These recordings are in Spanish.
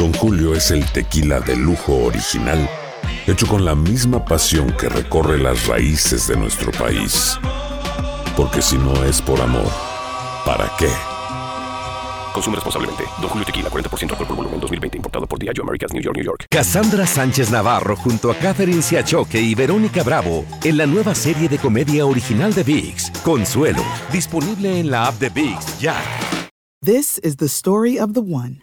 Don Julio es el tequila de lujo original, hecho con la misma pasión que recorre las raíces de nuestro país. Porque si no es por amor, ¿para qué? Consume responsablemente. Don Julio Tequila, 40% alcohol por volumen, 2020. Importado por Diageo Americas, New York, New York. Cassandra Sánchez Navarro junto a Catherine Siachoque y Verónica Bravo en la nueva serie de comedia original de VIX, Consuelo, disponible en la app de VIX ya. This is the story of the one.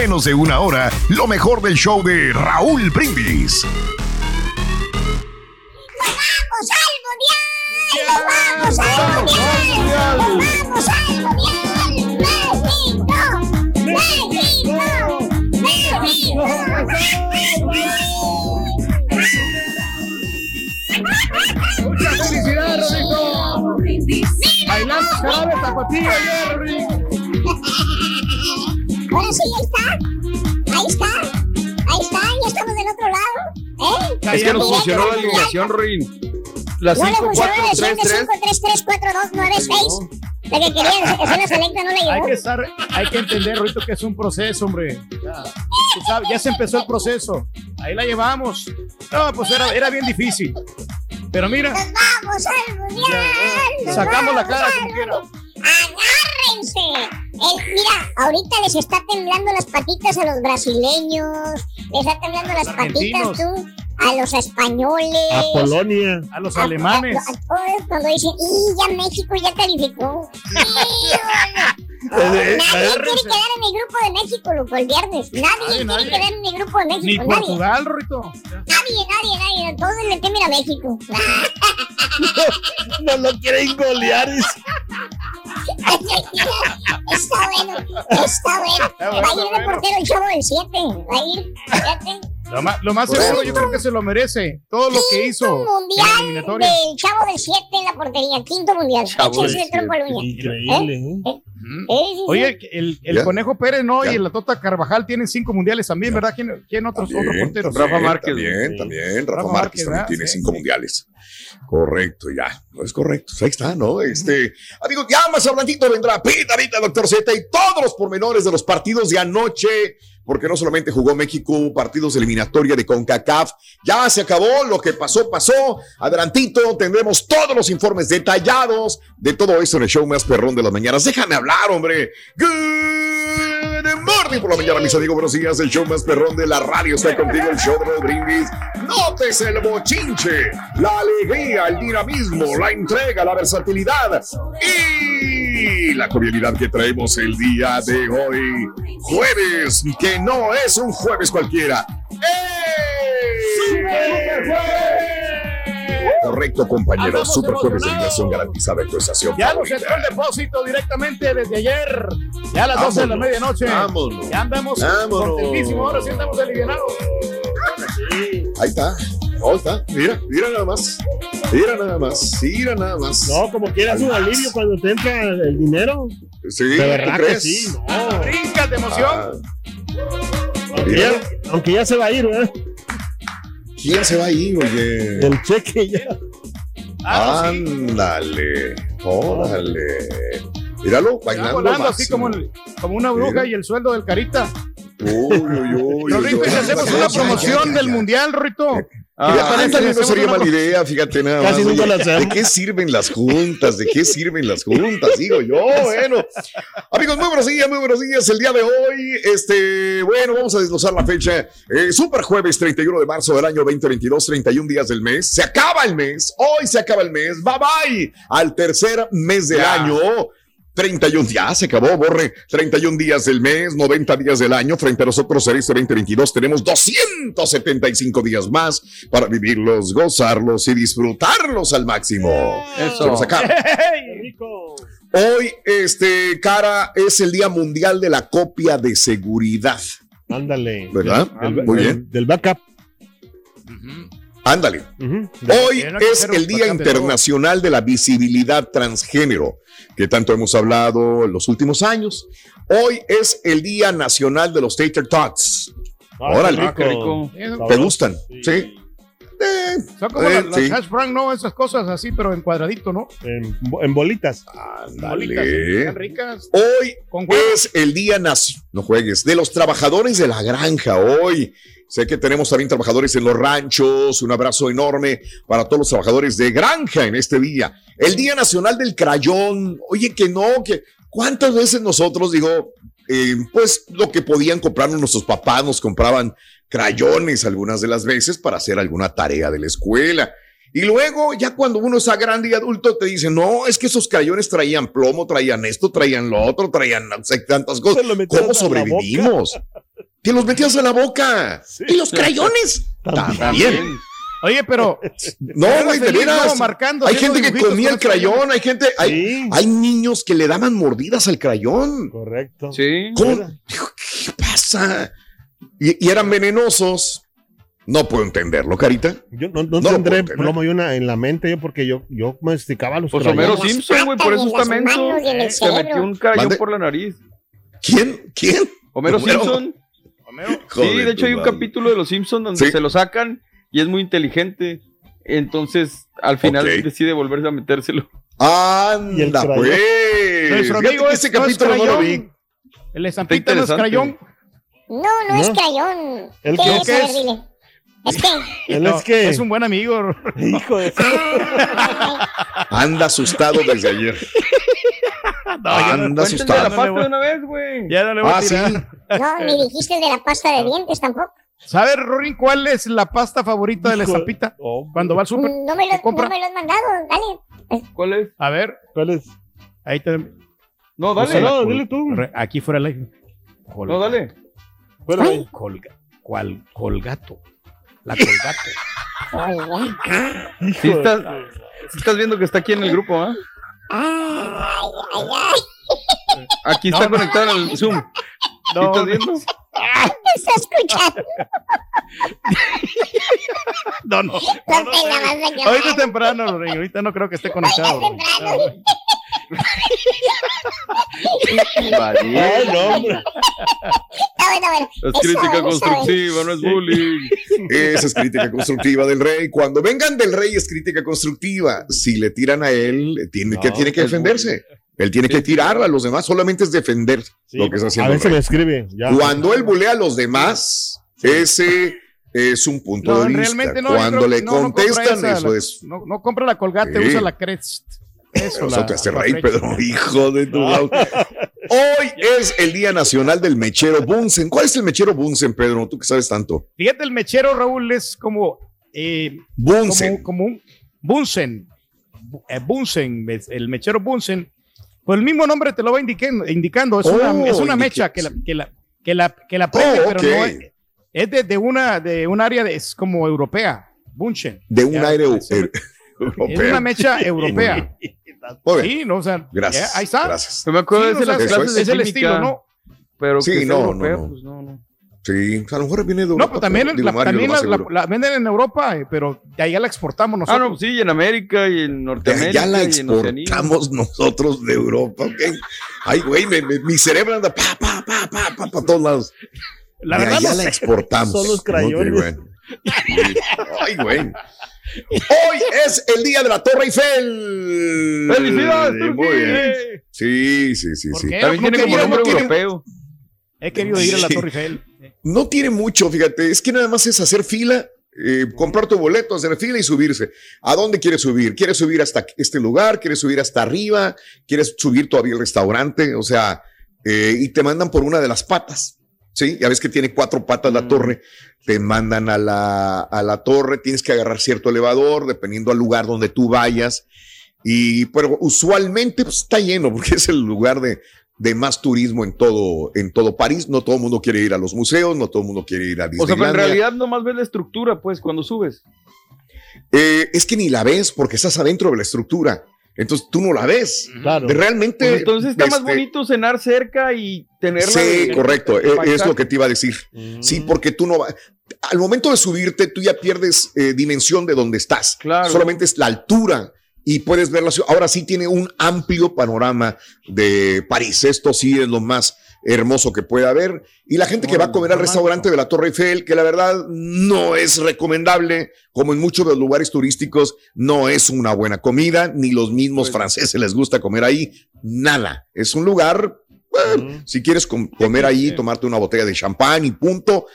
menos de una hora lo mejor del show de Raúl Brindis. ¡Vamos al mundial! ¡Vamos al mundial! ¡México! ¡México! ¡Muchas felicidades, Rodrigo! Bailando jarabe Rodrigo. Ahora sí, ahí está. Ahí está. Ahí está. Ya estamos del otro lado. ¿Eh? Es que nos funcionó la alineación, Rin. La No le 5, funcionó 4, la edición 3, de 3. 5, 3, 3, 4, 2, 9, 6. La que querían hacer la selecta no Hay llegó. que, estar, hay que entender, Rito, que es un proceso, hombre. Ya, sabes, ya se empezó el proceso. Ahí la llevamos. No, pues era, era bien difícil. Pero mira, ¡Vamos al mundial! sacamos la cara ¡Vamos como quiera. ¡Agárrense! El- mira, ahorita les está temblando las patitas a los brasileños, les está temblando las patitas tú a los españoles. A Polonia. A los a- alemanes. a- a todos cuando dicen, ¡y ya México ya calificó! Nadie quiere quedar en el grupo de México, loco, el viernes. Nadie, Nadie, quiere nadie. quedar en el grupo de México. Ni nadie. Portugal, Rito. Nadie, nadie, nadie. Todos le temen a México. No lo quieren golear. está bueno, está bueno. Va a ir de portero el chavo del 7. Va a ir, fíjate. Lo más, lo más seguro, yo creo que se lo merece. Todo lo que hizo la Mundial del chavo del 7 en la portería. Quinto mundial. Chavo el. Increíble, ¿eh? Eh, Oye, el, el Ya. Conejo Pérez no Ya. y la Tota Carvajal tienen cinco mundiales también, ¿verdad? ¿Quién, quién otros, otros porteros? Rafa Márquez. También, Sí. también. Rafa, Rafa Márquez también ¿verdad? tiene Sí, cinco sí. mundiales. Correcto, ya. No es correcto. Ahí está, ¿no? Este, amigos, ya más hablantito vendrá Pita, Pita, doctor Z y todos los pormenores de los partidos de anoche. Porque no solamente jugó México, partidos de eliminatoria de CONCACAF. Ya se acabó, lo que pasó, pasó. Adelantito, tendremos todos los informes detallados de todo esto en el show más perrón de las mañanas. Déjame hablar, hombre. Good morning por la mañana, mis amigos. Buenos días. El show más perrón de la radio está contigo, el show de los brindis. Notes el bochinche, la alegría, el dinamismo, la entrega, la versatilidad y la cordialidad que traemos el día de hoy. Jueves, que no es un jueves cualquiera. ¡Ey! Correcto, compañero. Super jueves de diversión garantizada en tu estación. Ya nos entró el depósito directamente desde ayer. Ya a las 12 de la medianoche. vámonos. Ya andamos contentísimos. Ahora sí andamos alivianados. Ahí está. Ahí está. Mira, mira nada más. Mira nada más. Mira nada más. No, como quieras un alivio cuando te entra el dinero. Sí, De verdad ¿tú que crees? sí, no. Brincas de emoción. Ah, Aunque ya, aunque ya se va a ir, ¿verdad? ¿Quién se va a ir, oye? El cheque ya. Ándale, órale. Míralo, bailando. volando así como, el- como una bruja Mira. y el sueldo del carita. Uy, uy, uy. Rorrito, uy, y si hacemos una promoción del mundial, Rorrito. Ah, ¿Qué te parece si ándale, no sería mala idea, fíjate nada Casi más. nunca oye, la. ¿De qué sirven las juntas? ¿De qué sirven las juntas? Digo yo, bueno. Amigos, muy buenos días, muy buenos días. El día de hoy, este, bueno, vamos a desglosar la fecha. Eh, Super jueves 31 de marzo del año 2022, 31 días del mes. Se acaba el mes, hoy se acaba el mes. Bye bye al tercer mes del Ya. año. 31, ya se acabó, borre. 31 días del mes, 90 días del año. Frente a nosotros en este 2022 tenemos 275 días más para vivirlos, gozarlos y disfrutarlos al máximo. Eso. Se nos acaba. ¡Qué rico! Hoy, este, cara, es el Día Mundial de la Copia de Seguridad. Ándale. ¿Verdad? Del- Muy del- bien. Del backup. Ándale. Hoy es el Día. Internacional de la Visibilidad Transgénero, que tanto hemos hablado en los últimos años. Hoy es el Día Nacional de los Tater Tots. Ah, Órale. Qué rico. Eso- ¿Te gustan? Sí. Eh, Son como eh, las, las sí. hash brown, ¿no? Esas cosas así, pero en cuadradito, ¿no? En, en bolitas. Bolitas, Ándale. están ricas. Hoy Con es el Día Nacional, no juegues, de los trabajadores de la granja. Hoy sé que tenemos también trabajadores en los ranchos. Un abrazo enorme para todos los trabajadores de granja en este día. El Día Nacional del Crayón. Oye, que no, que cuántas veces nosotros, digo, eh, pues lo que podían comprarnos nuestros papás, nos compraban crayones algunas de las veces para hacer alguna tarea de la escuela. Y luego, ya cuando uno está grande y adulto, te dicen, no, es que esos crayones traían plomo, traían esto, traían lo otro, traían tantas cosas. ¿Cómo sobrevivimos? Te los metías a la boca. Sí. Y los crayones También. también. Oye, pero. No, güey, de veras. Marcando, hay gente que comía el crayón, hay gente, hay, Sí. hay niños que le daban mordidas al crayón. Correcto. Sí. ¿Cómo? ¿Qué pasa? Y, y eran venenosos. No puedo entenderlo, Carita. Yo no, no No tendré plomo yo una, en la mente yo porque yo, yo masticaba los Pues crayones. Homero Simpson, güey, por eso está menso. y Se metió un crayón Mande. por la nariz. ¿Quién? ¿Quién? Homero Homero. Simpson. Homero, Sí, de hecho hay un madre. capítulo de Los Simpsons donde Sí. se lo sacan y es muy inteligente. Entonces, al final decide volverse a metérselo. Anda, crayón. pues. Nuestro amigo es, ese no es capítulo no lo vi. crayón. El estampita no es crayón. No, no, es crayón. ¿El ¿Qué qué? es? ¿Qué A ver, es? dile. Es que. Él No, es que. Es un buen amigo. Hijo de. Anda asustado desde ayer. Anda Cuéntenle la asustado. pasta de una vez, güey. Ya no le voy a Ah, sí. tirar. No, ni dijiste de la pasta de dientes tampoco. ¿Sabes, Rory, cuál es la pasta favorita de la estampita? Oh, Cuando va al súper. No no me lo has mandado, dale. ¿Cuál es? A ver, ¿Cuál es? ahí te. No, dale. No, dile tú. Aquí fuera el aire. Col- No, dale. Fuera de ahí. Colga. ¿Cuál? Colgato. La colgato. Sí de- estás, sí estás viendo que está aquí en el grupo, ¿ah? Ay, ay, ay. Aquí está conectado en el Zoom. ¿Sí No, estás viendo? Te está escuchando. no, no. No a Ahorita es temprano. Ahorita no creo que esté conectado. Temprano. No, hombre. Bueno. Es Eso, crítica eso, constructiva, no es bullying. Esa es crítica constructiva del rey. Cuando vengan del rey es crítica constructiva. Si le tiran a él, tiene, que, No, tiene que defenderse. Él tiene que tirar a los demás, solamente es defender Sí, lo que está a haciendo. el veces rey. escribe. Ya. Cuando él bulea a los demás, ese es un punto No, de vista. realmente no. Cuando creo le que no, no compra contestan, esa, eso es. No, no compra la colgate, Sí. usa la Crest. Eso, Eso la- te hace reír. Pedro, hijo de tu Hoy es el Día Nacional del Mechero Bunsen. ¿Cuál es el mechero Bunsen, Pedro? Tú que sabes tanto. Fíjate, el mechero, Raúl, es como. eh, Bunsen. como, como un Bunsen. Bu- eh, Bunsen, el mechero Bunsen. Pues el mismo nombre te lo va indicando. indicando. Es, Oh, una, es una indique- mecha que la, que la, que la, que la prende, Oh, pero no es, es de, de una, de un área de, es como europea. Bunsen. De un aire es, eu- es europeo. una mecha europea. Muy bien. Sí, no, o sea, Gracias. ya, ahí está. Gracias. Yo me acuerdo Sí, de no, las clases es. de es el química, estilo, ¿no? Pero Sí, que sea no, no, europeo, no. pues no, no. Sí, a lo mejor viene de Europa. No, pero también, pero digo, la, Mario, también la, la- venden en Europa, eh, pero de allá la exportamos Ah, nosotros. no, sí, y en América y en Norteamérica allá la y exportamos nosotros de Europa, ¿ok? Ay, güey, me- me- mi cerebro anda pa, pa, pa, pa, pa, pa todos lados. La de verdad allá no la sé. exportamos. Son los crayones. bueno. Ay, güey. Hoy es el día de la Torre Eiffel. ¡Felicidades, Sí, Muy bien. Sí, sí, sí, ¿Por sí. También tiene como nombre europeo. He querido ir a la. Torre Eiffel. No tiene mucho, fíjate, es que nada más es hacer fila, eh, comprar tu boleto, hacer fila y subirse. ¿A dónde quieres subir? ¿Quieres subir hasta este lugar? ¿Quieres subir hasta arriba? ¿Quieres subir todavía el restaurante? O sea, eh, y te mandan por una de las patas. Sí, ya ves que tiene cuatro patas la torre, te mandan a la, a la torre, tienes que agarrar cierto elevador, dependiendo al lugar donde tú vayas. Y, pero usualmente pues, está lleno porque es el lugar de, de más turismo en todo, en todo París. No todo el mundo quiere ir a los museos, no todo el mundo quiere ir a O sea, pero en Disneylandia. realidad nomás ves la estructura, pues, cuando subes. Eh, es que ni la ves porque estás adentro de la estructura. Entonces tú no la ves. Claro. De Realmente. Pues entonces está más este, bonito cenar cerca y tenerla. Sí, de- correcto. de e- Es, lo que te iba a decir. Mm. Sí, porque tú no vas. Al momento de subirte, tú ya pierdes eh, dimensión de dónde estás. Claro. Solamente es la altura y puedes ver la ciudad. Ahora sí tiene un amplio panorama de París. Esto sí es lo más hermoso que puede haber. Y la gente que va a comer al restaurante de la Torre Eiffel, que la verdad no es recomendable, como en muchos de los lugares turísticos, no es una buena comida, ni los mismos Pues franceses les gusta comer ahí. Nada. Es un lugar, bueno, si quieres com- comer ahí, tomarte una botella de champán y punto.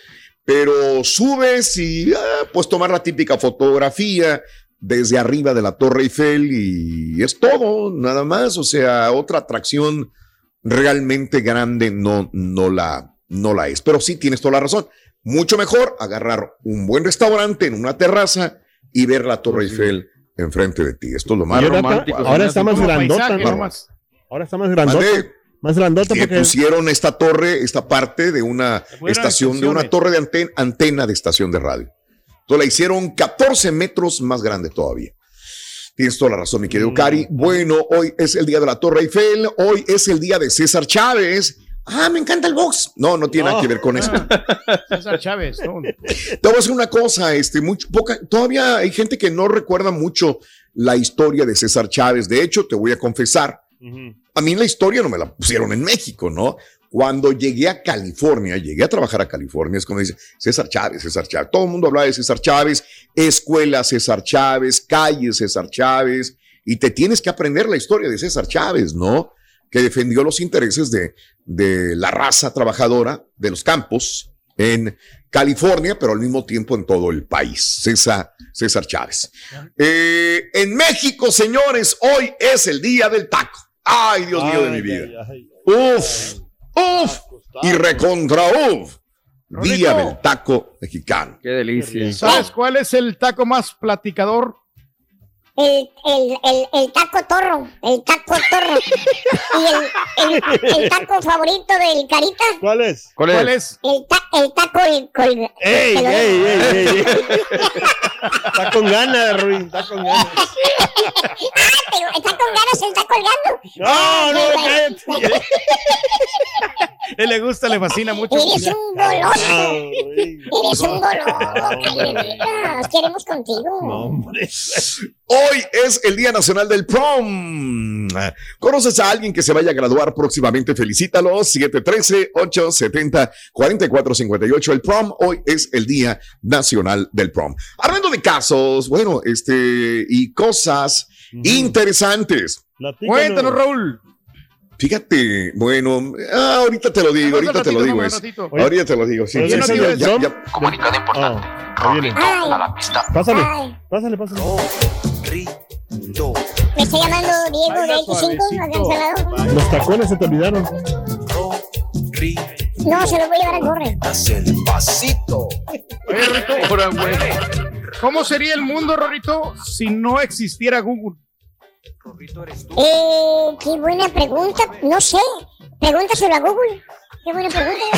Pero subes y ah, pues tomar la típica fotografía desde arriba de la Torre Eiffel y es todo, nada más. O sea, otra atracción realmente grande no, no, la, no la es. Pero sí tienes toda la razón. Mucho mejor agarrar un buen restaurante en una terraza y ver la Torre Eiffel enfrente de ti. Esto es lo más ahora, romántico, ahora se está más grandota. paisaje ¿no? nomás. Ahora está más grandota. Más grandota que porque pusieron esta torre, esta parte de una estación, de una torre de antena, antena de estación de radio. Entonces la hicieron 14 metros más grande todavía. Tienes toda la razón, mi Mm. querido Cari. Bueno, hoy es el día de la Torre Eiffel, hoy es el día de César Chávez. Ah, me encanta el box. No, no tiene nada que ver con eso. César Chávez. ¿no? Te voy a decir una cosa, este, muy poca, todavía hay gente que no recuerda mucho la historia de César Chávez. De hecho, te voy a confesar, a mí la historia no me la pusieron en México, ¿no? Cuando llegué a California, llegué a trabajar a California, es como dice César Chávez, César Chávez. Todo el mundo hablaba de César Chávez, escuela César Chávez, calle César Chávez, y te tienes que aprender la historia de César Chávez, ¿no? Que defendió los intereses de, de la raza trabajadora de los campos en California, pero al mismo tiempo en todo el país. César, César Chávez. Eh, en México, señores, hoy es el día del taco. Ay, Dios mío de mi vida. Uf, uf, y recontra uf. Día del taco mexicano. Qué delicia. ¿Sabes cuál es el taco más platicador? El, el, el, el taco torro, el taco torro. Y el, el, el taco favorito del Carita, ¿Cuál es? ¿Cuál, ¿Cuál es? el, ta, el taco el, col- ¡Ey, ey, ey, ey, ey! Está con ganas, Ruin, está con ganas. Ah, pero está con ganas, se está colgando. No, no, cállate. Él le gusta, le fascina mucho. Eres un goloso. Eres un goloso. queremos contigo. No, hombre. Hoy es el Día Nacional del Prom. ¿Conoces a alguien que se vaya a graduar próximamente? Felicítalo. 713-870-4458. El prom hoy es el Día Nacional del Prom. Hablando de casos, bueno, este, y cosas interesantes. Platícanos. Cuéntanos, Raúl. Fíjate, bueno, ah, ahorita te lo digo, ahorita te lo digo. es. Ahorita te lo digo. Sí, sí, sí, no ya- ya- ya- Comunicado importante. Ay, A la pista. Pásale, pásale, pásale. Rito. Me está llamando Diego de Baila X5, ¿me habían suavecito. salado? Los tacones se te olvidaron. No, se los voy a llevar al corre. Hacia el pasito. Oye, güey. ¿cómo sería el mundo, Rorrito, si no existiera Google? Eh, qué buena pregunta. No sé. Pregúntaselo a Google. Qué buena pregunta.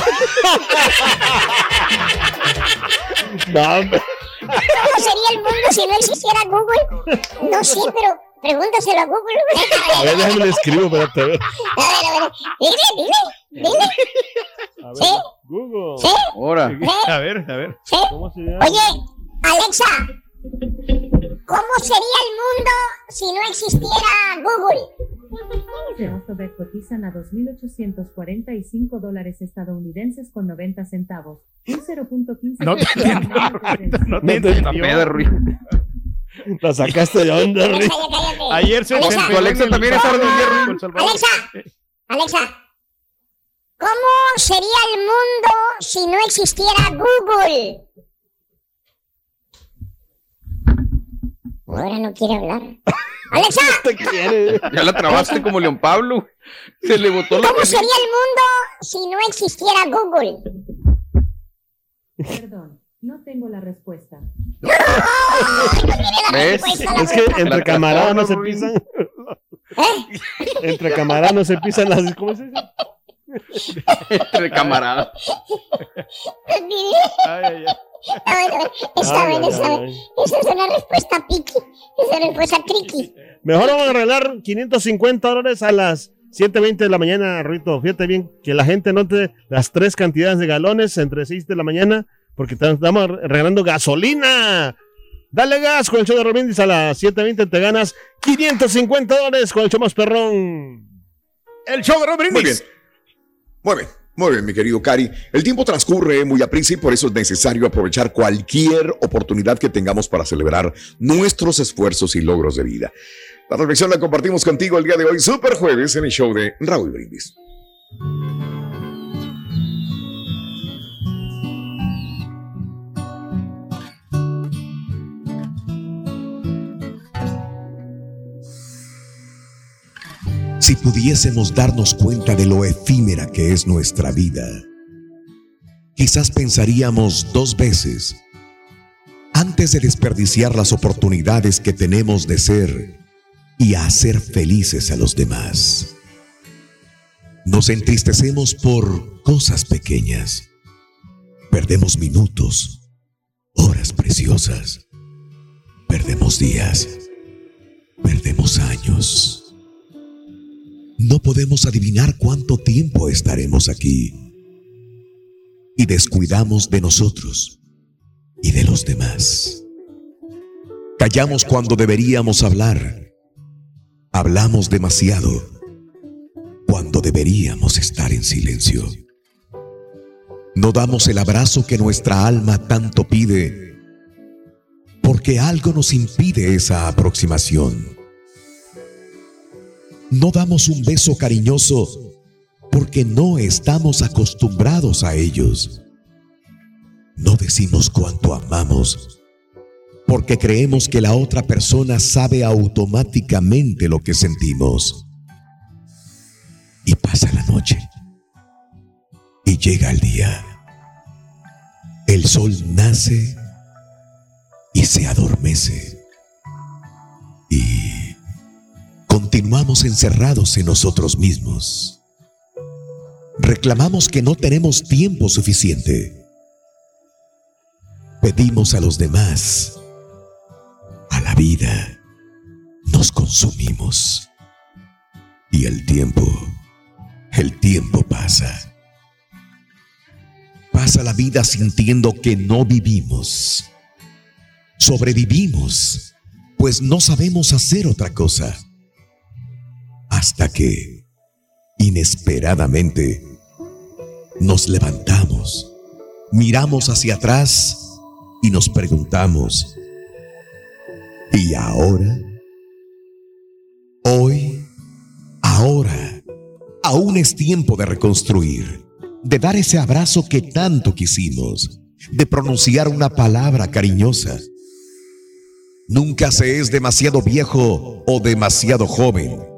No. ¿Cómo sería el mundo si no existiera Google? No sé, pero pregúntaselo a Google. A ver, déjame le escribo, espérate, a ver. A ver, a ver. Dile, dile, dile. A ver. Sí. Google. Sí, Ahora. A ver, a ver. sí. ¿Cómo se llama? Oye, Alexa, ¿cómo sería el mundo si no existiera Google? Cerostobet cotizan a 2.845 dólares estadounidenses con 90 centavos. Un 0.15% No te entiendo, No te entendió. La sacaste de onda, Rui. Alexa. Ayer se Alexa. Alexa también es Salvador, ardilla, con El Salvador. Alexa, Alexa, ¿cómo sería el mundo si no existiera Google? Ahora no quiere hablar. Alexa, Te quiere. Ya la trabaste como León Pablo. Se le botó la ¿cómo sería el mundo si no existiera Google? Perdón, no tengo la respuesta. ¿Ves? Es que entre La camaradas no se pisan. ¿Eh? Entre camaradas no se pisan las. ¿Cómo se dice? Entre camaradas. Ay, ay, ay. Está bueno, está Ay, bueno, ay, está bueno. Esa es una respuesta piqui. Es una respuesta tricky. Mejor vamos a arreglar 550 dólares a las 7.20 de la mañana, Rito. Fíjate bien que la gente note las tres cantidades de galones entre 6 de la mañana, porque estamos regalando gasolina. Dale gas con el show de Robindis a las 7.20 te ganas 550 dólares con el show más perrón. El show de Rob Muy bien. Muy bien. Muy bien, mi querido Cari. El tiempo transcurre muy aprisa y por eso es necesario aprovechar cualquier oportunidad que tengamos para celebrar nuestros esfuerzos y logros de vida. La reflexión la compartimos contigo el día de hoy, Super Jueves, en el show de Raúl Brindis. Si pudiésemos darnos cuenta de lo efímera que es nuestra vida, quizás pensaríamos dos veces antes de desperdiciar las oportunidades que tenemos de ser y hacer felices a los demás. Nos entristecemos por cosas pequeñas. Perdemos minutos, horas preciosas. Perdemos días. Perdemos años. No podemos adivinar cuánto tiempo estaremos aquí. Y descuidamos de nosotros y de los demás. Callamos cuando deberíamos hablar. Hablamos demasiado cuando deberíamos estar en silencio. No damos el abrazo que nuestra alma tanto pide porque algo nos impide esa aproximación. No damos un beso cariñoso porque no estamos acostumbrados a ellos. No decimos cuánto amamos porque creemos que la otra persona sabe automáticamente lo que sentimos. Y pasa la noche. Y llega el día. El sol nace y se adormece. Continuamos encerrados en nosotros mismos. Reclamamos que no tenemos tiempo suficiente. Pedimos a los demás, a la vida, nos consumimos. Y el tiempo, el tiempo pasa. Pasa la vida sintiendo que no vivimos. Sobrevivimos, pues no sabemos hacer otra cosa. Hasta que, inesperadamente, nos levantamos, miramos hacia atrás y nos preguntamos, ¿y ahora? Hoy, ahora, aún es tiempo de reconstruir, de dar ese abrazo que tanto quisimos, de pronunciar una palabra cariñosa. Nunca se es demasiado viejo o demasiado joven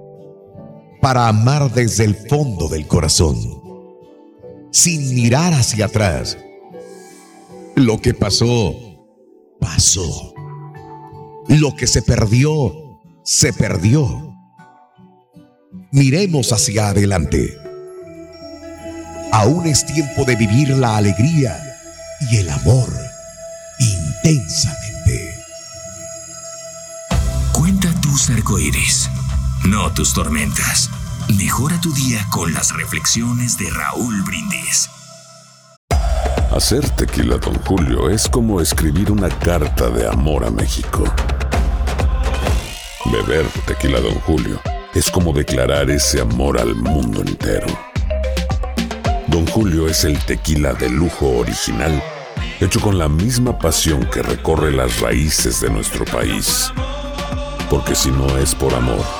para amar desde el fondo del corazón, sin mirar hacia atrás. Lo que pasó, pasó. Lo que se perdió, se perdió. Miremos hacia adelante. Aún es tiempo de vivir la alegría y el amor intensamente. Cuenta tus arcoíris, no tus tormentas. Mejora tu día con las reflexiones de Raúl Brindis. Hacer tequila, Don Julio, es como escribir una carta de amor a México. Beber tequila, Don Julio, es como declarar ese amor al mundo entero. Don Julio es el tequila de lujo original, hecho con la misma pasión que recorre las raíces de nuestro país. Porque si no es por amor,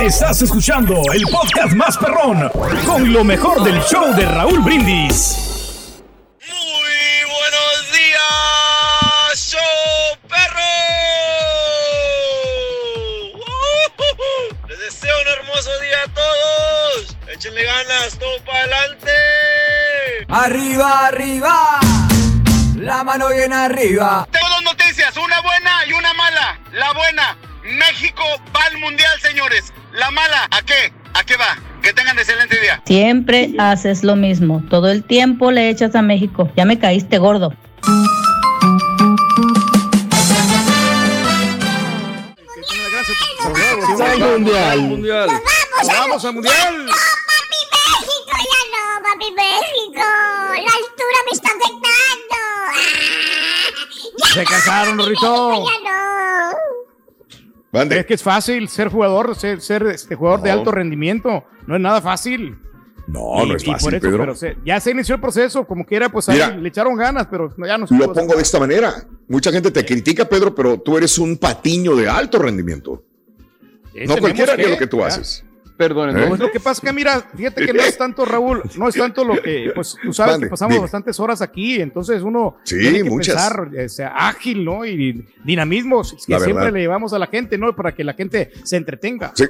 Estás escuchando el podcast más perrón con lo mejor del show de Raúl Brindis. buenos días, show perro. Les deseo un hermoso día a todos. Échenle ganas, todo para adelante. Arriba, arriba. La mano bien arriba. Tengo dos noticias, una buena y una mala. La buena, México va al mundial, señores. La mala, ¿a qué? ¿A qué va? Que tengan excelente día. Siempre haces lo mismo. Todo el tiempo le echas a México. Ya me caíste gordo. mundial. mundial. ¡Vamos al mundial! México, ya no, papi México. La altura me está afectando. Se cansaron, Rito. No. Es que es fácil ser jugador, ser, ser, este jugador de alto rendimiento. No es nada fácil. No, no es fácil, Pedro. pero se- ya se inició el proceso, como quiera, pues ahí Mira. le echaron ganas, pero ya no se Lo pongo de esta manera. Mucha gente te critica, Pedro, pero tú eres un patiño de alto rendimiento. Eh, no cualquiera que- lo que tú ya. haces. Perdón, ¿Eh? Pues lo que pasa es que, mira, fíjate que no es tanto, Raúl, no es tanto lo que, pues tú sabes que pasamos dime. bastantes horas aquí, entonces uno Sí, tiene que muchas. pensar, eh, sea ágil, ¿no? Y dinamismo que siempre le llevamos a la gente, ¿no? Para que la gente se entretenga. Sí.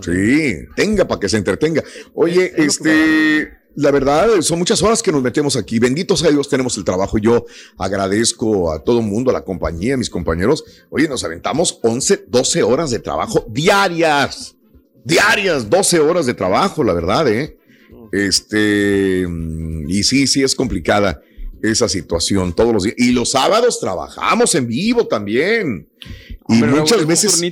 Sí, tenga para que se entretenga. Oye, este, la verdad, son muchas horas que nos metemos aquí. Benditos sea Dios, tenemos el trabajo. Yo agradezco a todo el mundo, a la compañía, a mis compañeros. Oye, nos aventamos 11, 12 horas de trabajo diarias. Diarias, 12 horas de trabajo, la verdad, ¿eh? Este, y sí, sí es complicada esa situación todos los días. Y los sábados trabajamos en vivo también. Y Hombre, muchas veces...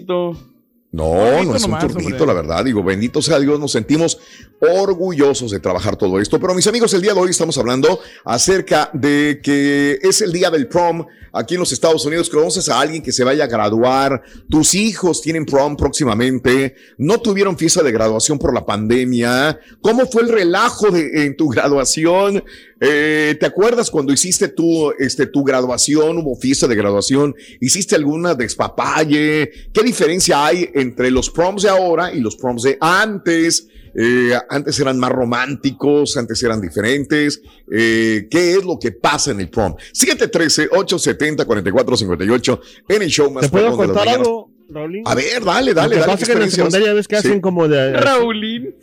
No, no es un turnito, la verdad. Digo, bendito sea Dios, nos sentimos orgullosos de trabajar todo esto. Pero mis amigos, el día de hoy estamos hablando acerca de que es el día del prom aquí en los Estados Unidos. Conoces a alguien que se vaya a graduar. Tus hijos tienen prom próximamente. No tuvieron fiesta de graduación por la pandemia. ¿Cómo fue el relajo de, en tu graduación? Eh, ¿Te acuerdas cuando hiciste tu, este, tu graduación? Hubo fiesta de graduación. ¿Hiciste alguna despapalle? ¿Qué diferencia hay entre los proms de ahora y los proms de antes? Eh, antes eran más románticos, antes eran diferentes. Eh, ¿Qué es lo que pasa en el prom? 713-870-4458 en el show más ¿Te puedo contar algo, Raulín? A ver, dale, dale, Lo que dale. pasa ¿qué es que en la experiencias? secundaria ves que Sí. hacen como de... Raulín.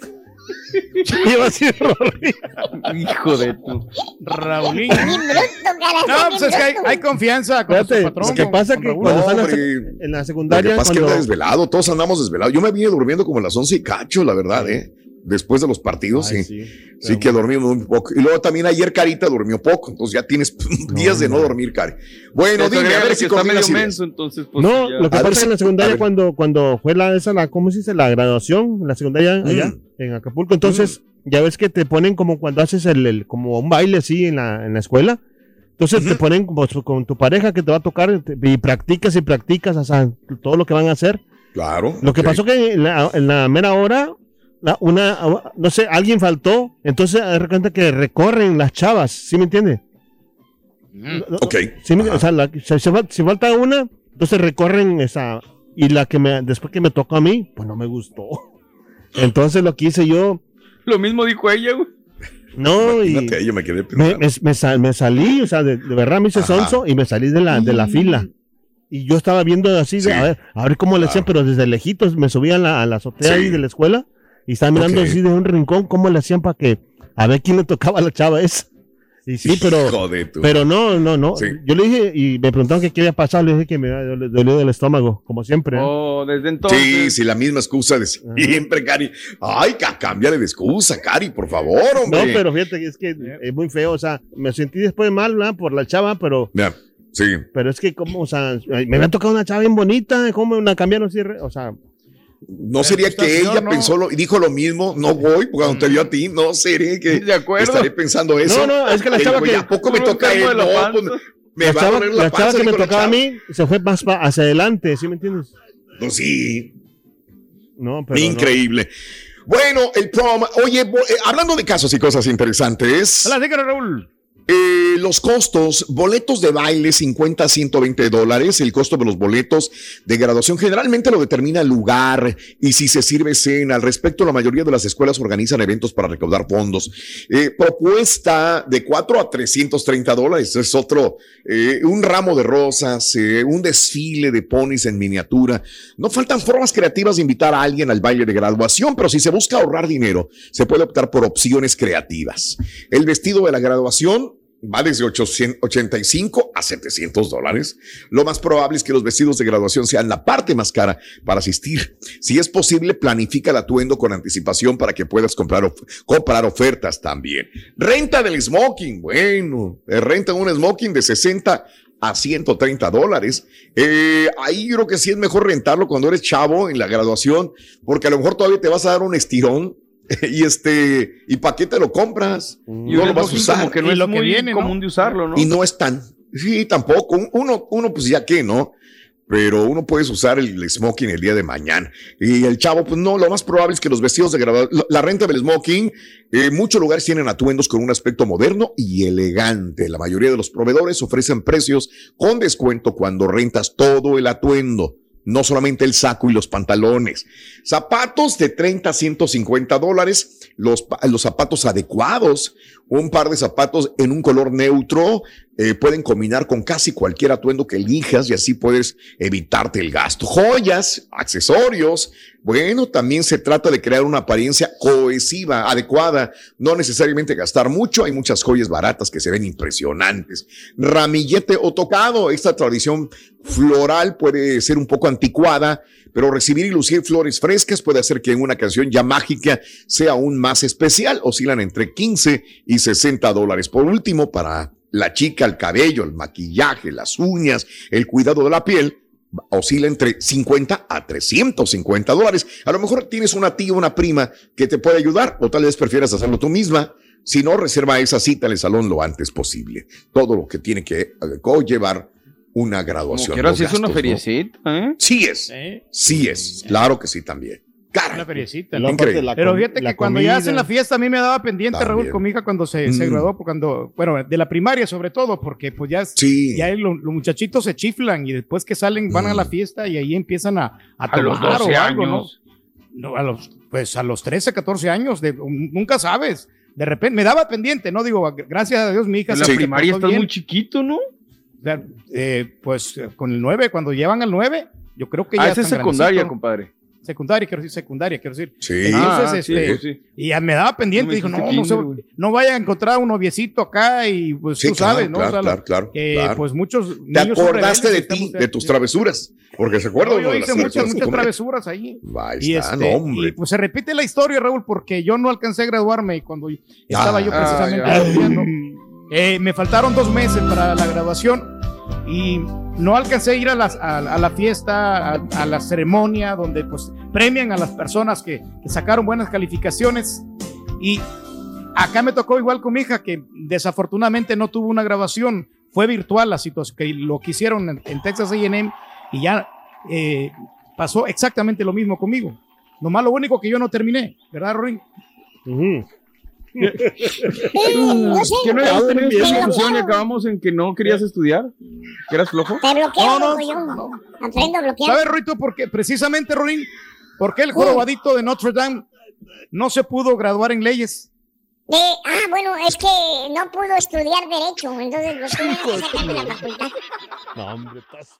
Iba a decir Raulín. Hijo de tu. Raulín. No, pues es que hay, hay confianza con Fíjate, patrón. lo que pasa con que cuando están en la Hombre, sec- en la Lo que secundaria, pasa es que cuando... anda desvelado, todos andamos desvelados. Yo me vine durmiendo como a las 11 y cacho, la verdad, ¿eh? Después de los partidos, Ay, sí. sí. Sí, que dormimos muy poco. Y luego también ayer Carita durmió poco, entonces ya tienes días de no dormir, Cari. Bueno, dime, a ver que si está medio menso, entonces pues no, ya. lo que A pasa es que en la secundaria cuando, cuando fue la, esa, la, ¿cómo se dice? La graduación, la secundaria allá, Mm. en Acapulco. Entonces, ya ves que te ponen como cuando haces el, el- como un baile así en la, en la escuela. Entonces te ponen pues, con tu pareja que te va a tocar te- y practicas y practicas o sea, todo lo que van a hacer. Claro. Lo que ok. pasó que en la, en la mera hora, la- una, no sé, alguien faltó, entonces de repente que recorren las chavas, ¿sí me entiende? Ok. Sí, me- o sea, la- si falta una, entonces recorren esa, y la que me, después que me tocó a mí, pues no me gustó. Entonces lo que hice yo, Lo mismo dijo ella, güey. no, y yo me quedé me, pensando. me- me sal- me salí, o sea, de, de verdad me hice Ajá. sonso y me salí de la, de la fila. Y yo estaba viendo así, de, a, ver, a ver cómo le hacían, pero desde lejitos me subía a la, a la azotea Sí. ahí de la escuela y estaba mirando así de un rincón cómo le hacían para que, a ver quién le tocaba a la chava esa. Y sí, pero, Hijo de tu- pero no, no, no. Sí. Yo le dije, y me preguntaron que qué había pasado, le dije que me había dolido- dolido del estómago, como siempre. ¿eh? Oh, desde entonces. Sí, sí, la misma excusa de siempre, Cari. Ay, cámbiale de excusa, Cari, por favor, No, hombre. pero fíjate que es que es muy feo, o sea, me sentí después mal, ¿verdad? Por la chava, pero, Ya, sí. pero es que como, o sea, me había tocado una chava bien bonita, ¿cómo una cambiaron así? O sea, No sería que ella pensó lo, y dijo lo mismo, no voy, porque cuando te vio a ti, no sería que De acuerdo. estaré pensando eso. No, no, es que la chava que- ¿A poco me toca a él? No, pues, me la va a chava, doler la la chava que me tocaba a mí se fue más hacia adelante, ¿sí me entiendes? Pues sí, No, pero no. increíble. Bueno, el prom. Oye, eh, hablando de casos y cosas interesantes. Hola, díganos, Raúl. Eh, los costos, boletos de baile 50 a 120 dólares, el costo de los boletos de graduación generalmente lo determina el lugar y si se sirve cena. Al respecto, la mayoría de las escuelas organizan eventos para recaudar fondos. Eh, propuesta de 4 a 330 dólares, es otro, eh, un ramo de rosas, un desfile de ponis en miniatura. No faltan formas creativas de invitar a alguien al baile de graduación, pero si se busca ahorrar dinero, se puede optar por opciones creativas. El vestido de la graduación va desde 885 a 700 dólares. Lo más probable es que los vestidos de graduación sean la parte más cara para asistir. Si es posible, planifica el atuendo con anticipación para que puedas comprar, comprar ofertas también. Renta del smoking, bueno, renta un smoking de 60 a 130 dólares. Eh, ahí creo que sí es mejor rentarlo cuando eres chavo en la graduación, porque a lo mejor todavía te vas a dar un estirón. Y este, ¿y para qué te lo compras? Y no lo vas a usar. como que no es lo que muy viene, ¿no? común de usarlo, ¿no? Y no es tan. Sí, tampoco. Un- Uno, uno pues ya que, ¿no? Pero uno puedes usar el smoking el día de mañana. Y el chavo, pues no, lo más probable es que los vestidos de graduación, la renta del smoking, eh, muchos lugares tienen atuendos con un aspecto moderno y elegante. La mayoría de los proveedores ofrecen precios con descuento cuando rentas todo el atuendo. No solamente el saco y los pantalones. Zapatos de 30 a 150 dólares. Los, los zapatos adecuados. Un par de zapatos en un color neutro eh, pueden combinar con casi cualquier atuendo que elijas y así puedes evitarte el gasto. Joyas, accesorios. Bueno, también se trata de crear una apariencia cohesiva, adecuada, no necesariamente gastar mucho. Hay muchas joyas baratas que se ven impresionantes. Ramillete o tocado. Esta tradición floral puede ser un poco anticuada, pero recibir y lucir flores frescas puede hacer que una canción ya mágica sea aún más especial. Oscilan entre 15 y 60 dólares. Por último, para la chica, el cabello, el maquillaje, las uñas, el cuidado de la piel, oscila entre 50 a 350 dólares. A lo mejor tienes una tía una prima que te puede ayudar o tal vez prefieras hacerlo tú misma. Si no, reserva esa cita en el salón lo antes posible. Todo lo que tiene que eh, conllevar una graduación. los si es una feriecita, ¿eh? Sí es. ¿Eh? Sí es. Claro que sí también. Una feriecita. Increíble. la Pero fíjate que cuando ya hacen la fiesta, a mí me daba pendiente, También. Raúl, con mi hija cuando se, se Mm. graduó, cuando, bueno, de la primaria sobre todo, porque pues ya, Sí. ya lo- los muchachitos se chiflan y después que salen van a la Mm. fiesta y ahí empiezan a, a, A los tomar 12 o algo, años. ¿no? No, a los, pues a los 13, 14 años, de, nunca sabes. De repente me daba pendiente, ¿no? Digo, gracias a Dios mi hija En la se primaria estás bien. muy chiquito, ¿no? Sea, eh, pues eh, con el 9, cuando llevan al 9, yo creo que ya Ah, esa es secundaria, compadre. Secundaria, quiero decir, secundaria, quiero decir. Sí. Entonces, Ah, este, sí. y ya me daba pendiente, No me dijo, no, no, se- no vaya a encontrar un noviecito acá y pues Sí, tú claro, sabes, ¿no? claro, O sea, claro, claro, que claro. pues muchos ¿Te niños acordaste de ti, de tus travesuras? Porque se acuerda No, yo de las hice muchas, travesuras muchas travesuras ahí. Ahí Y, este, no, hombre. y, pues se repite la historia, Raúl, porque yo no alcancé a graduarme y cuando estaba yo Ah, precisamente ya. eh, me faltaron dos meses para la graduación y no alcancé a ir a, la fiesta, a, la ceremonia donde pues premian a las personas que, sacaron buenas calificaciones y acá me tocó igual con mi hija que desafortunadamente no tuvo una grabación fue virtual la situación, que lo que hicieron en, en Texas AM y ya eh, pasó exactamente lo mismo conmigo. Nomás lo único que yo no terminé, ¿verdad, Rorín? ¿Que no habías tenido esta discusión y acabamos en que no querías estudiar? ¿Que eras flojo? Te bloqueo, No, no, yo. Aprendo a bloquear. ¿Sabes, Ruito? Porque precisamente, Rorín, porque el jorobadito de Notre Dame no se pudo graduar en leyes. De- ah, bueno, es que no pudo estudiar Derecho, entonces lo tuve que sacar de la facultad. No, hombre, estás-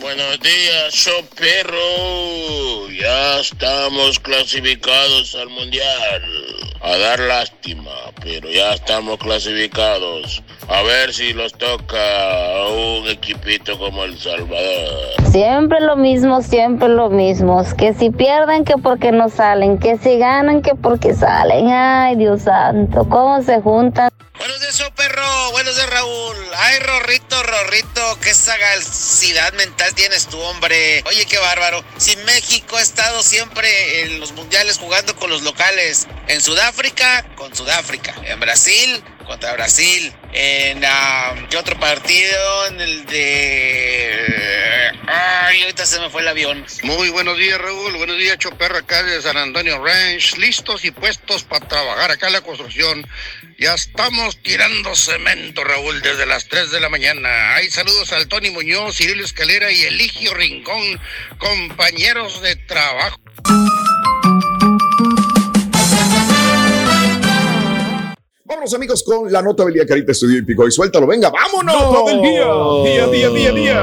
Buenos días, show perro. Ya estamos clasificados al mundial. A dar lástima, pero ya estamos clasificados. A ver si los toca un equipito como El Salvador. Siempre lo mismo, siempre lo mismo. Que si pierden, que porque no salen. Que si ganan, que porque salen. Ay, Dios santo, ¿cómo se juntan? Buenos días, show perro. Buenos días, Raúl. Ay, Rorrito, Rorrito, qué sagacidad mental tienes tú, hombre. Oye, qué bárbaro. Si México ha estado siempre en los mundiales jugando con los locales. En Sudáfrica, con Sudáfrica. En Brasil, contra Brasil. En ah, ¿qué otro partido? En el de. Ay, ahorita se me fue el avión. Muy buenos días, Raúl. Buenos días, Choperro, acá de San Antonio Ranch. Listos y puestos para trabajar acá en la construcción. Ya estamos tirando cemento, Raúl, desde las 3 de la mañana. Hay saludos al Tony Muñoz, Cirilo Escalera y Eligio Rincón, compañeros de trabajo. Vámonos, amigos, con la nota del día, Carita Estudio y Pico y suéltalo. Venga, vámonos. Nota del día. Día, día, día, día.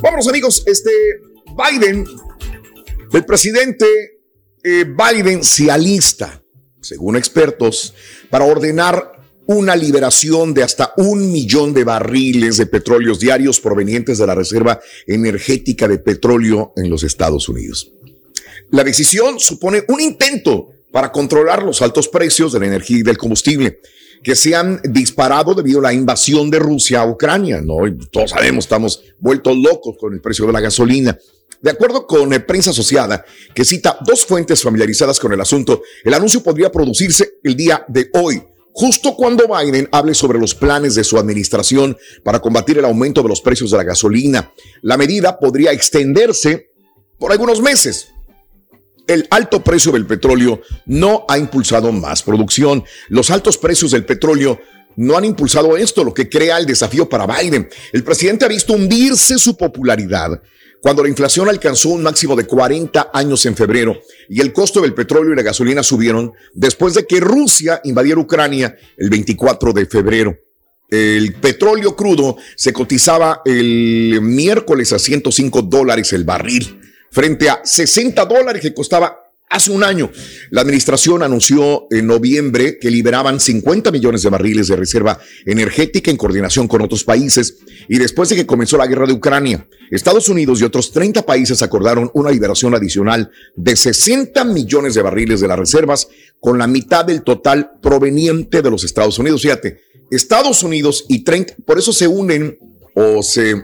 Vámonos, amigos. Este Biden, el presidente eh, Biden se alista, según expertos, para ordenar una liberación de hasta un millón de barriles de petróleos diarios provenientes de la Reserva Energética de Petróleo en los Estados Unidos. La decisión supone un intento para controlar los altos precios de la energía y del combustible que se han disparado debido a la invasión de Rusia a Ucrania, ¿no? Todos sabemos, estamos vueltos locos con el precio de la gasolina. De acuerdo con eh, prensa asociada, que cita dos fuentes familiarizadas con el asunto, el anuncio podría producirse el día de hoy, justo cuando Biden hable sobre los planes de su administración para combatir el aumento de los precios de la gasolina. La medida podría extenderse por algunos meses, el alto precio del petróleo no ha impulsado más producción. Los altos precios del petróleo no han impulsado esto, lo que crea el desafío para Biden. El presidente ha visto hundirse su popularidad cuando la inflación alcanzó un máximo de 40 años en febrero y el costo del petróleo y la gasolina subieron después de que Rusia invadiera Ucrania el 24 de febrero. El petróleo crudo se cotizaba el miércoles a 105 dólares el barril frente a 60 dólares que costaba hace un año. La administración anunció en noviembre que liberaban 50 millones de barriles de reserva energética en coordinación con otros países y después de que comenzó la guerra de Ucrania, Estados Unidos y otros 30 países acordaron una liberación adicional de 60 millones de barriles de las reservas con la mitad del total proveniente de los Estados Unidos. Fíjate, Estados Unidos y 30, por eso se unen o se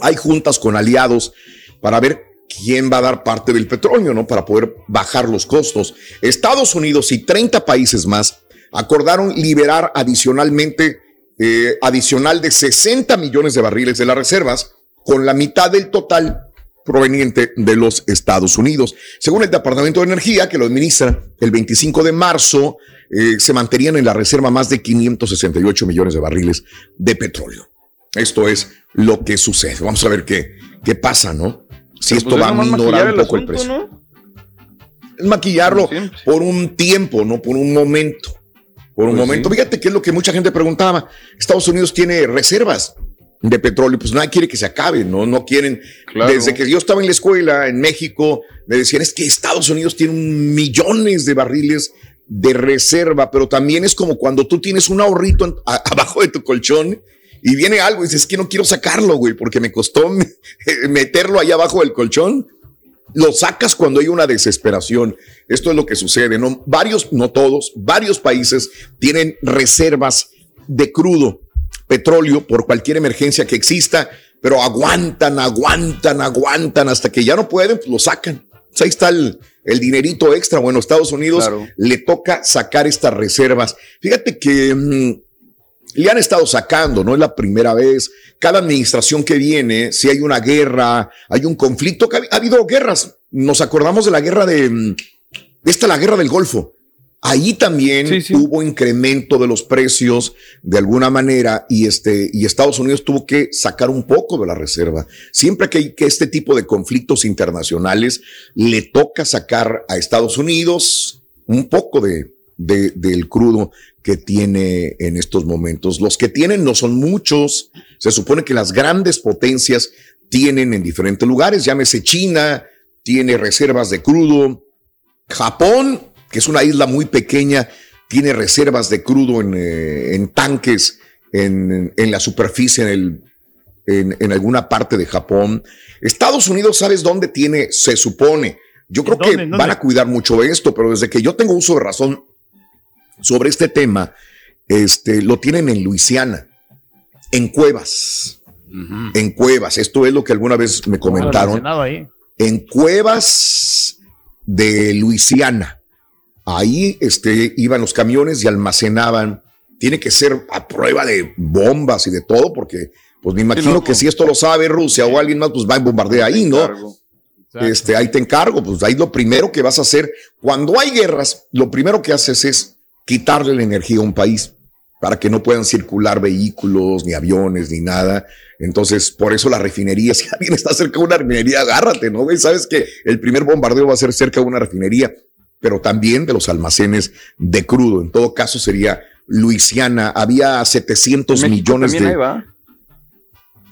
hay juntas con aliados para ver quién va a dar parte del petróleo, ¿no? Para poder bajar los costos. Estados Unidos y 30 países más acordaron liberar adicionalmente, eh, adicional de 60 millones de barriles de las reservas, con la mitad del total proveniente de los Estados Unidos. Según el Departamento de Energía, que lo administra el 25 de marzo, eh, se mantenían en la reserva más de 568 millones de barriles de petróleo. Esto es lo que sucede. Vamos a ver qué, qué pasa, ¿no? Si Pero esto pues va a minorar un el poco el asunto, precio. ¿no? Es maquillarlo por un tiempo, no por un momento. Por un Pues momento. sí. Fíjate que es lo que mucha gente preguntaba. Estados Unidos tiene reservas de petróleo, pues nadie quiere que se acabe, ¿no? No quieren. Claro. Desde que yo estaba en la escuela en México, me decían, es que Estados Unidos tiene millones de barriles de reserva, pero también es como cuando tú tienes un ahorrito en- a- abajo de tu colchón y viene algo y dices, es que no quiero sacarlo, güey, porque me costó me- meterlo ahí abajo del colchón. Lo sacas cuando hay una desesperación. Esto es lo que sucede, ¿no? Varios, no todos, varios países tienen reservas de crudo petróleo por cualquier emergencia que exista, pero aguantan, aguantan, aguantan hasta que ya no pueden, pues lo sacan. Pues ahí está el, el dinerito extra. Bueno, Estados Unidos le toca sacar estas reservas. Fíjate que mm, le han estado sacando, no es la primera vez. Cada administración que viene, si hay una guerra, hay un conflicto, ha habido guerras. Nos acordamos de la guerra de, mm, esta la guerra del Golfo. Ahí también hubo incremento de los precios de alguna manera y este y Estados Unidos tuvo que sacar un poco de la reserva. Siempre que hay que este tipo de conflictos internacionales le toca sacar a Estados Unidos un poco de, de del crudo que tiene en estos momentos. Los que tienen no son muchos. Se supone que las grandes potencias tienen en diferentes lugares. Llámese China, tiene reservas de crudo. Japón que es una isla muy pequeña, tiene reservas de crudo en, eh, en tanques en, en, la superficie, en, el, en, en, alguna parte de Japón. Estados Unidos, ¿sabes dónde tiene? Se supone. Yo creo que van a cuidar mucho esto, pero desde que yo tengo uso de razón sobre este tema, este, lo tienen en Luisiana, en cuevas. En cuevas. Esto es lo que alguna vez me comentaron. En cuevas de Luisiana. Ahí este, iban los camiones y almacenaban. Tiene que ser a prueba de bombas y de todo, porque pues me imagino que si esto lo sabe Rusia o alguien más, pues va a bombardear ahí, ¿no? Este, ahí te encargo, pues ahí lo primero que vas a hacer, cuando hay guerras, lo primero que haces es quitarle la energía a un país para que no puedan circular vehículos, ni aviones, ni nada. Entonces, por eso la refinería, si alguien está cerca de una refinería, agárrate, ¿no? Sabes que el primer bombardeo va a ser cerca de una refinería pero también de los almacenes de crudo. En todo caso sería Luisiana. Había 700 millones de...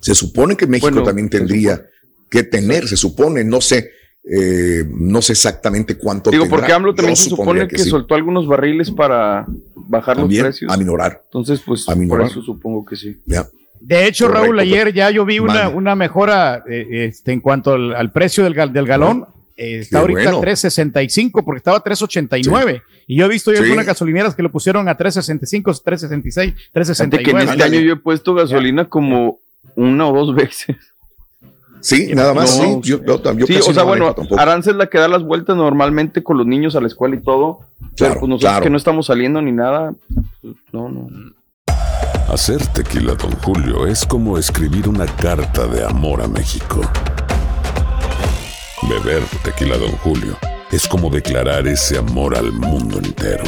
Se supone que México también tendría que tener, se supone, no sé, eh, no sé exactamente cuánto. Digo, porque AMLO también se supone que, soltó algunos barriles para bajar los precios. Aminorar. Entonces, pues por eso supongo que sí. De hecho, Raúl, ayer ya yo vi una, una mejora eh, este, en cuanto al, precio del, del galón. Eh, está ahorita bueno. 365 porque estaba 389. Y yo he visto ya algunas gasolineras que lo pusieron a 365, 366, 369. que en este año yo he puesto gasolina como una o dos veces. Sí, nada más. sí, yo, yo, sí o sea, bueno, Arance es la que da las vueltas normalmente con los niños a la escuela y todo. Claro, pero pues nosotros que no estamos saliendo ni nada, pues, no, no. Hacer tequila, don Julio, es como escribir una carta de amor a México. Beber tequila Don Julio es como declarar ese amor al mundo entero.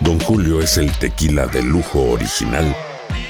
Don Julio es el tequila de lujo original,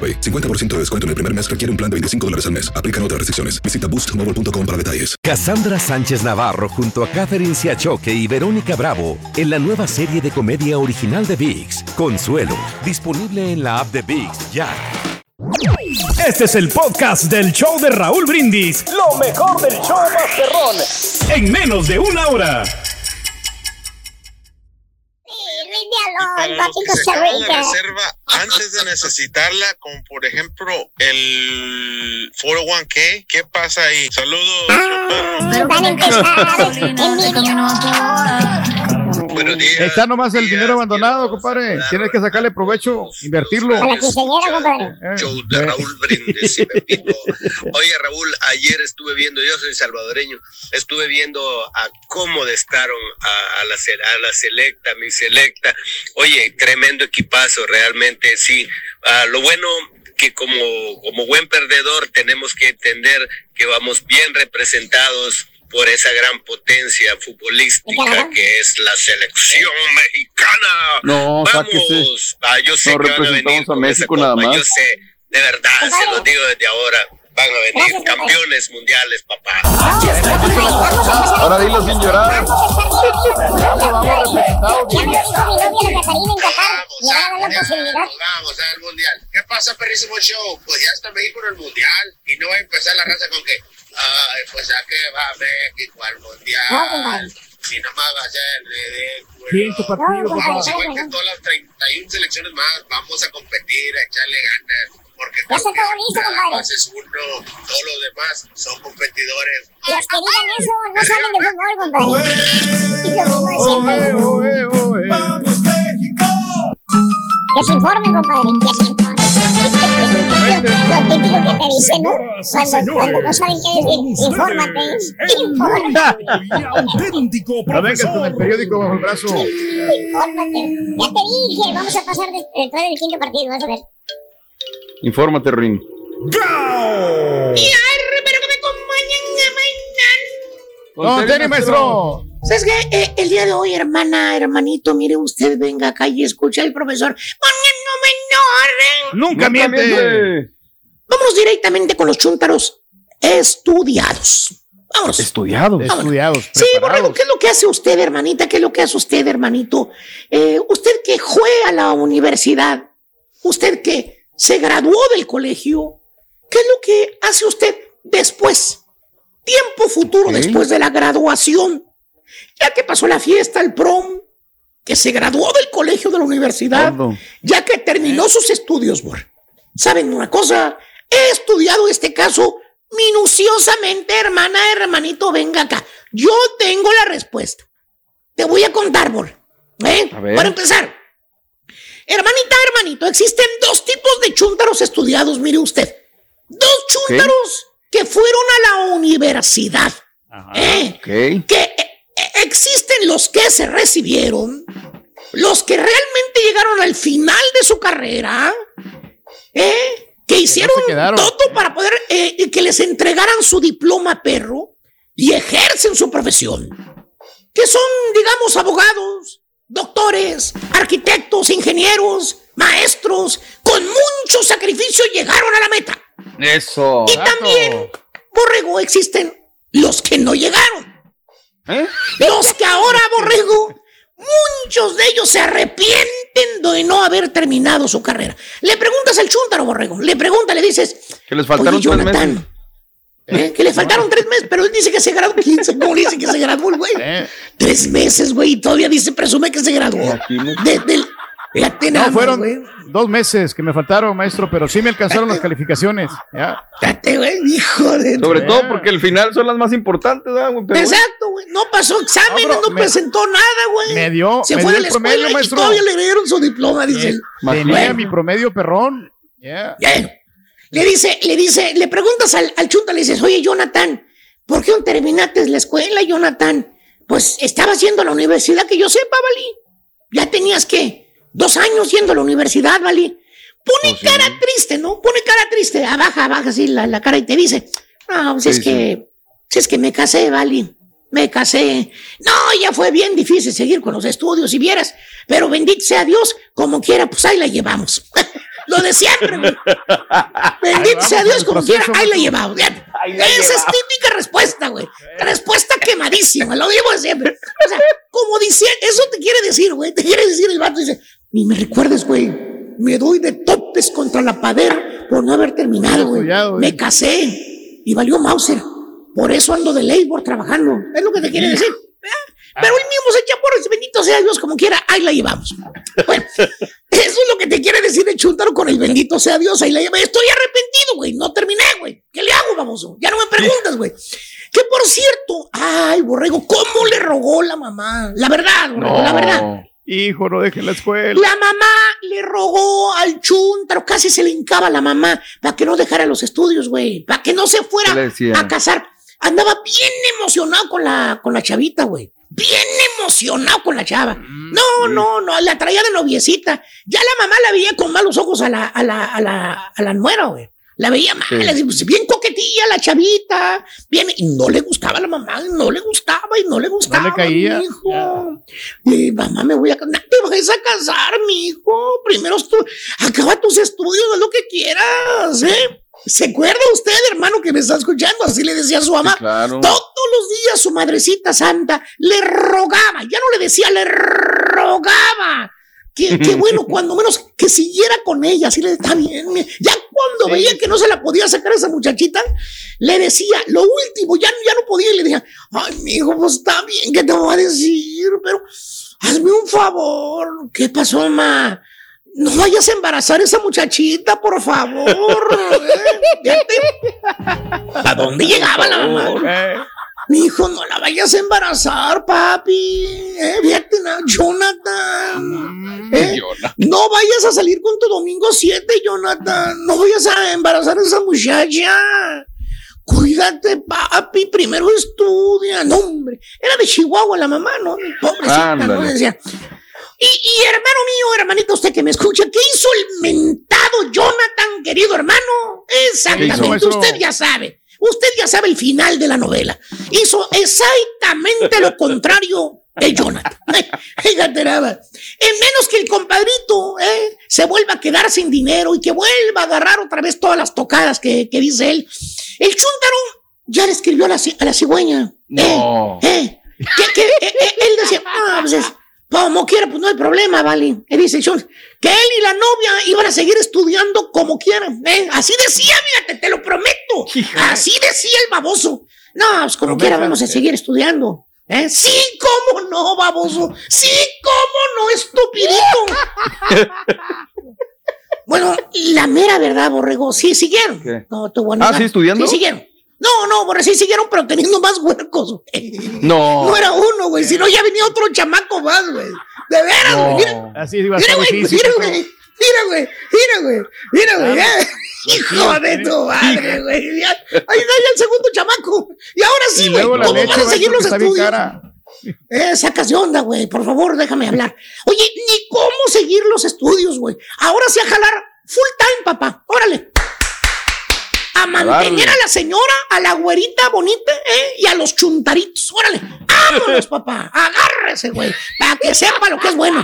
50% de descuento en el primer mes requiere un plan de 25 dólares al mes. Aplican otras restricciones. Visita boostmobile.com para detalles. Cassandra Sánchez Navarro junto a Catherine Siachoque y Verónica Bravo en la nueva serie de comedia original de VIX, Consuelo, disponible en la app de VIX ya. Este es el podcast del show de Raúl Brindis. Lo mejor del show Masterrón. En menos de una hora. Los que se acaban de reserva antes de necesitarla, como por ejemplo el 401k, ¿qué pasa ahí? Saludos. Buenos días. Está nomás el dinero abandonado, compadre. Tienes que sacarle provecho, invertirlo. A la. Eh, Show de Raúl Brindis y Pepito. Oye, Raúl, ayer estuve viendo, yo soy salvadoreño, estuve viendo a cómo destaron a, a, la, a la selecta, mi selecta. Oye, tremendo equipazo, realmente, sí. Uh, lo bueno que como, como buen perdedor tenemos que entender que vamos bien representados por esa gran potencia futbolística que es la selección mexicana. No, vamos. Ah, yo sé no que van a venir a México nada más. Yo sé, de verdad, se lo digo desde ahora. van a venir campeones mundiales, papá. Ahora dilo sin llorar. Vamos al mundial. ¿Qué pasa, perrísimo show? Pues ya está México en el mundial y no va a empezar la raza con que, ay, pues ya que va México al mundial. Si no más va a ser ridículo. ¿Quién tu partido, papá? Igual que todas las 31 selecciones más, vamos a competir, a echarle ganas. Porque que acabó listo, nada compadre. es uno, todos los demás son competidores. Los que digan eso no saben de fútbol, compadre. Y lo mismo de siempre. Que se informen, compadre, que se informen. Lo típico que te dicen, ¿no? Cuando, cuando no saben qué decir, infórmate. Infórmate. auténtico No vengas con el periódico bajo el brazo. Infórmate. Ya te dije, vamos a pasar de- después del quinto partido, vas a ver. Infórmate, Rin. Don Tenny, maestro. ¿Sabes qué? Eh, el día de hoy, hermana, hermanito, mire usted, venga acá y escucha al profesor. Nunca miente. Vámonos directamente con los chúntaros estudiados. Vámonos. Estudiados. Estudiados. Sí, Borrego, ¿qué es lo que hace usted, hermanita? ¿Qué es lo que hace usted, hermanito? Eh, usted que fue a la universidad, usted que se graduó del colegio, ¿qué es lo que hace usted después? Tiempo futuro después de la graduación. Ya que pasó la fiesta, el prom, que se graduó del colegio de la universidad, ya que terminó sus estudios, Bor. ¿Saben una cosa? He estudiado este caso minuciosamente, hermana, hermanito, venga acá. Yo tengo la respuesta. Te voy a contar, Bor. ¿Eh? A ver. Para empezar. Hermanita, hermanito, existen dos tipos de chúntaros estudiados, mire usted. Dos chúntaros que fueron a la universidad. ¿Eh? Que eh, eh, existen los que se recibieron, los que realmente llegaron al final de su carrera, ¿eh? que hicieron todo para poder eh, y que les entregaran su diploma perro y ejercen su profesión, que son, digamos, abogados, doctores, arquitectos, ingenieros, maestros, con mucho sacrificio llegaron a la meta. Eso. Y también, Borrego, existen los que no llegaron. ¿Eh? Los que ahora, Borrego, muchos de ellos se arrepienten de no haber terminado su carrera. Le preguntas al chúntaro, Borrego, le preguntas, le dices, Que les faltaron tres Jonathan, meses. ¿eh? que le faltaron tres meses, pero él dice que se graduó 15, ¿cómo le dice que se graduó el güey? Eh. Tres meses, güey, y todavía dice, presume que se graduó. Desde el... No, fueron güey. Dos meses que me faltaron, maestro, pero sí me alcanzaron las calificaciones. Ya. Fíjate, güey, hijo de... Sobre todo porque el final son las más importantes, ¿verdad, güey? Pero bueno. Exacto, güey. No pasó exámenes, No, no, pero me- presentó nada, güey. Me dio, Se me fue dio de la el promedio, escuela y maestro. todavía le dieron su diploma, dice él. Tenía Bueno. mi promedio perrón. Ya. Bien. Le dice, le dice, le preguntas al, al chunta, le dices, oye, Jonathan, ¿por qué no terminaste la escuela, Jonathan? Pues estabas yendo a la universidad, que yo sepa, Vali. Ya tenías que dos años yendo a la universidad, Vali. Pone cara triste, ¿no? Pone cara triste, abaja, abaja así la, la cara y te dice, no, pues Sí, es sí. que, si es que me casé, Vali. Me casé. No, ya fue bien difícil seguir con los estudios, si vieras. Pero bendito sea Dios, como quiera, pues ahí la llevamos. Lo de siempre, güey. Bendito sea Dios, como quiera, ahí la llevamos. Esa es típica respuesta, güey. Respuesta quemadísima, lo digo de siempre. O sea, como dice, eso te quiere decir, güey. Te quiere decir el vato, dice, ni me recuerdes, güey. Me doy de topes contra la pader por no haber terminado, güey. Me casé y valió Mauser. Por eso ando de labor trabajando. Es lo que te quiere decir. Pero él mismo se echa por el bendito sea Dios, como quiera, ahí la llevamos. Bueno, eso es lo que te quiere decir el chuntaro con el bendito sea Dios, ahí la llevamos. Estoy arrepentido, güey, no terminé, güey. ¿Qué le hago, baboso? Ya no me preguntas, güey. Que por cierto, ay, borrego, ¿cómo le rogó la mamá? La verdad, borrego, la verdad. Hijo, no deje la escuela. La mamá le rogó al chuntaro, casi se le hincaba a la mamá para que no dejara los estudios, güey, para que no se fuera a casar. Andaba bien emocionado con la, con la chavita, güey. Bien emocionado con la chava. Mm, No, no, no, la traía de noviecita. Ya la mamá la veía con malos ojos a la, a la, a la, a la nuera, güey. La veía mal, Sí. así, pues, bien coquetilla la chavita, bien, y no le gustaba a la mamá, no le gustaba y no le gustaba. caía. mijo. Y mamá, me voy a casar. Te vas a casar, mijo. Primero tú, acaba tus estudios, haz lo que quieras, ¿eh? ¿Se acuerda usted, hermano, que me está escuchando? Así le decía a su mamá. claro. Todos los días su madrecita santa le rogaba, ya no le decía, le rogaba. Que bueno, cuando menos que siguiera con ella, así le está bien. Ya cuando veía que no se la podía sacar a esa muchachita, le decía, lo último, ya, ya no podía, y le decía, ay, mi hijo, pues está bien, ¿qué te voy a decir? Pero hazme un favor. ¿Qué pasó, ma? No vayas a embarazar a esa muchachita, por favor. ¿Eh? ¿A dónde llegaba la mamá? Mi hijo, no la vayas a embarazar, papi. ¿Eh? Fíjate, na- Jonathan. ¿Eh? No vayas a salir con tu domingo 7, Jonathan. No vayas a embarazar a esa muchacha. Cuídate, papi. Primero estudia. No, hombre. Era de Chihuahua la mamá, ¿no? Pobrecita, ¿no? Decía. Y, y hermano mío, hermanito, usted que me escucha, ¿qué hizo el mentado Jonathan, querido hermano? Exactamente, usted ya sabe. Usted ya sabe el final de la novela. Hizo exactamente lo contrario de Jonathan. Fíjate nada más. En menos que el compadrito eh, se vuelva a quedar sin dinero y que vuelva a agarrar otra vez todas las tocadas que, que dice él, el chúntaro ya le escribió a la, a la cigüeña. No. Eh, que, que, eh, eh, él decía, ah, pues es- como quiera, pues no hay problema, ¿vale? Él dice, John, que él y la novia iban a seguir estudiando como quieran. ¿eh? Así decía, fíjate, te lo prometo. Así decía el baboso. No, pues como quiera vamos a seguir estudiando. ¿eh? Sí, cómo no, baboso. Sí, cómo no, estupidito. bueno, la mera verdad, borrego, sí siguieron. ¿Qué? No, a Ah. ¿sí estudiando? Sí siguieron. No, no, borre, sí siguieron, pero teniendo más huercos. güey. No. No era uno, güey, sino ya venía otro chamaco más, güey. De veras, güey. Mira, Así iba a mira, estar güey, difícil. mira, güey. Mira, güey, mira, güey, mira, güey. eh. Hijo de tu madre, güey. Ahí está ya el segundo chamaco. Y ahora sí, güey. ¿Cómo leche, van a seguir los estudios? Eh, sacas de onda, güey. Por favor, déjame hablar. Oye, ni cómo seguir los estudios, güey. Ahora sí a jalar full time, papá. Órale. A mantener a la señora, a la güerita bonita, ¿eh? Y a los chuntaritos. Órale. Vámonos, papá. Agárrese, güey. Para que sepa lo que es bueno.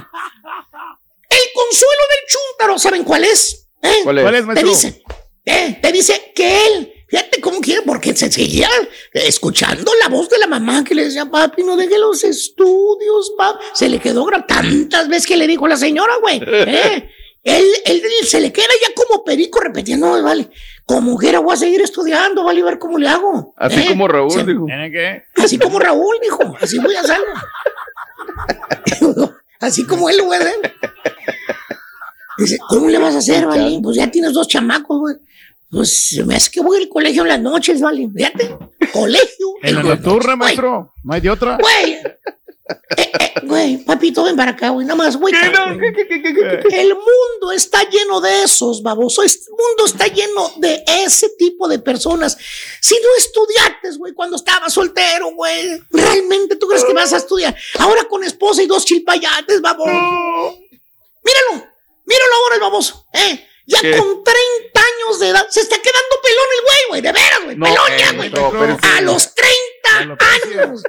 El consuelo del chúntaro, ¿saben cuál es? ¿Eh? ¿Cuál es? ¿Cuál es, Te dice, eh, te dice que él, fíjate cómo quiere, porque se seguía escuchando la voz de la mamá que le decía, papi, no deje los estudios, papi. Se le quedó tantas veces que le dijo la señora, güey. ¿eh? Él, él, él se le queda ya como perico repitiendo, "No, vale, como quiera voy a seguir estudiando, vale, a ver cómo le hago. Así ¿eh? como Raúl Se- dijo. ¿Tiene que? Así como Raúl, dijo, así voy a hacerlo. así como él lo voy a hacer. Dice, ¿cómo le vas a hacer, vale? Pues ya tienes dos chamacos, güey. Pues se me hace que voy al colegio en las noches, vale. Fíjate, colegio. En la nocturna, maestro. No hay de otra. Güey, eh, eh, güey, papito, ven para acá, güey. Nada más, güey. El mundo está lleno de esos, baboso. El mundo está lleno de ese tipo de personas. Si no estudiaste, güey, cuando estabas soltero, güey, ¿realmente tú crees que vas a estudiar? Ahora con esposa y dos chilpayates, baboso. Míralo, míralo ahora el baboso, ¿eh? Ya ¿Qué? con 30 años de edad se está quedando pelón el güey, güey, de veras, güey. No, pelón ya, eh, güey. no, pero sí. A los 30 años.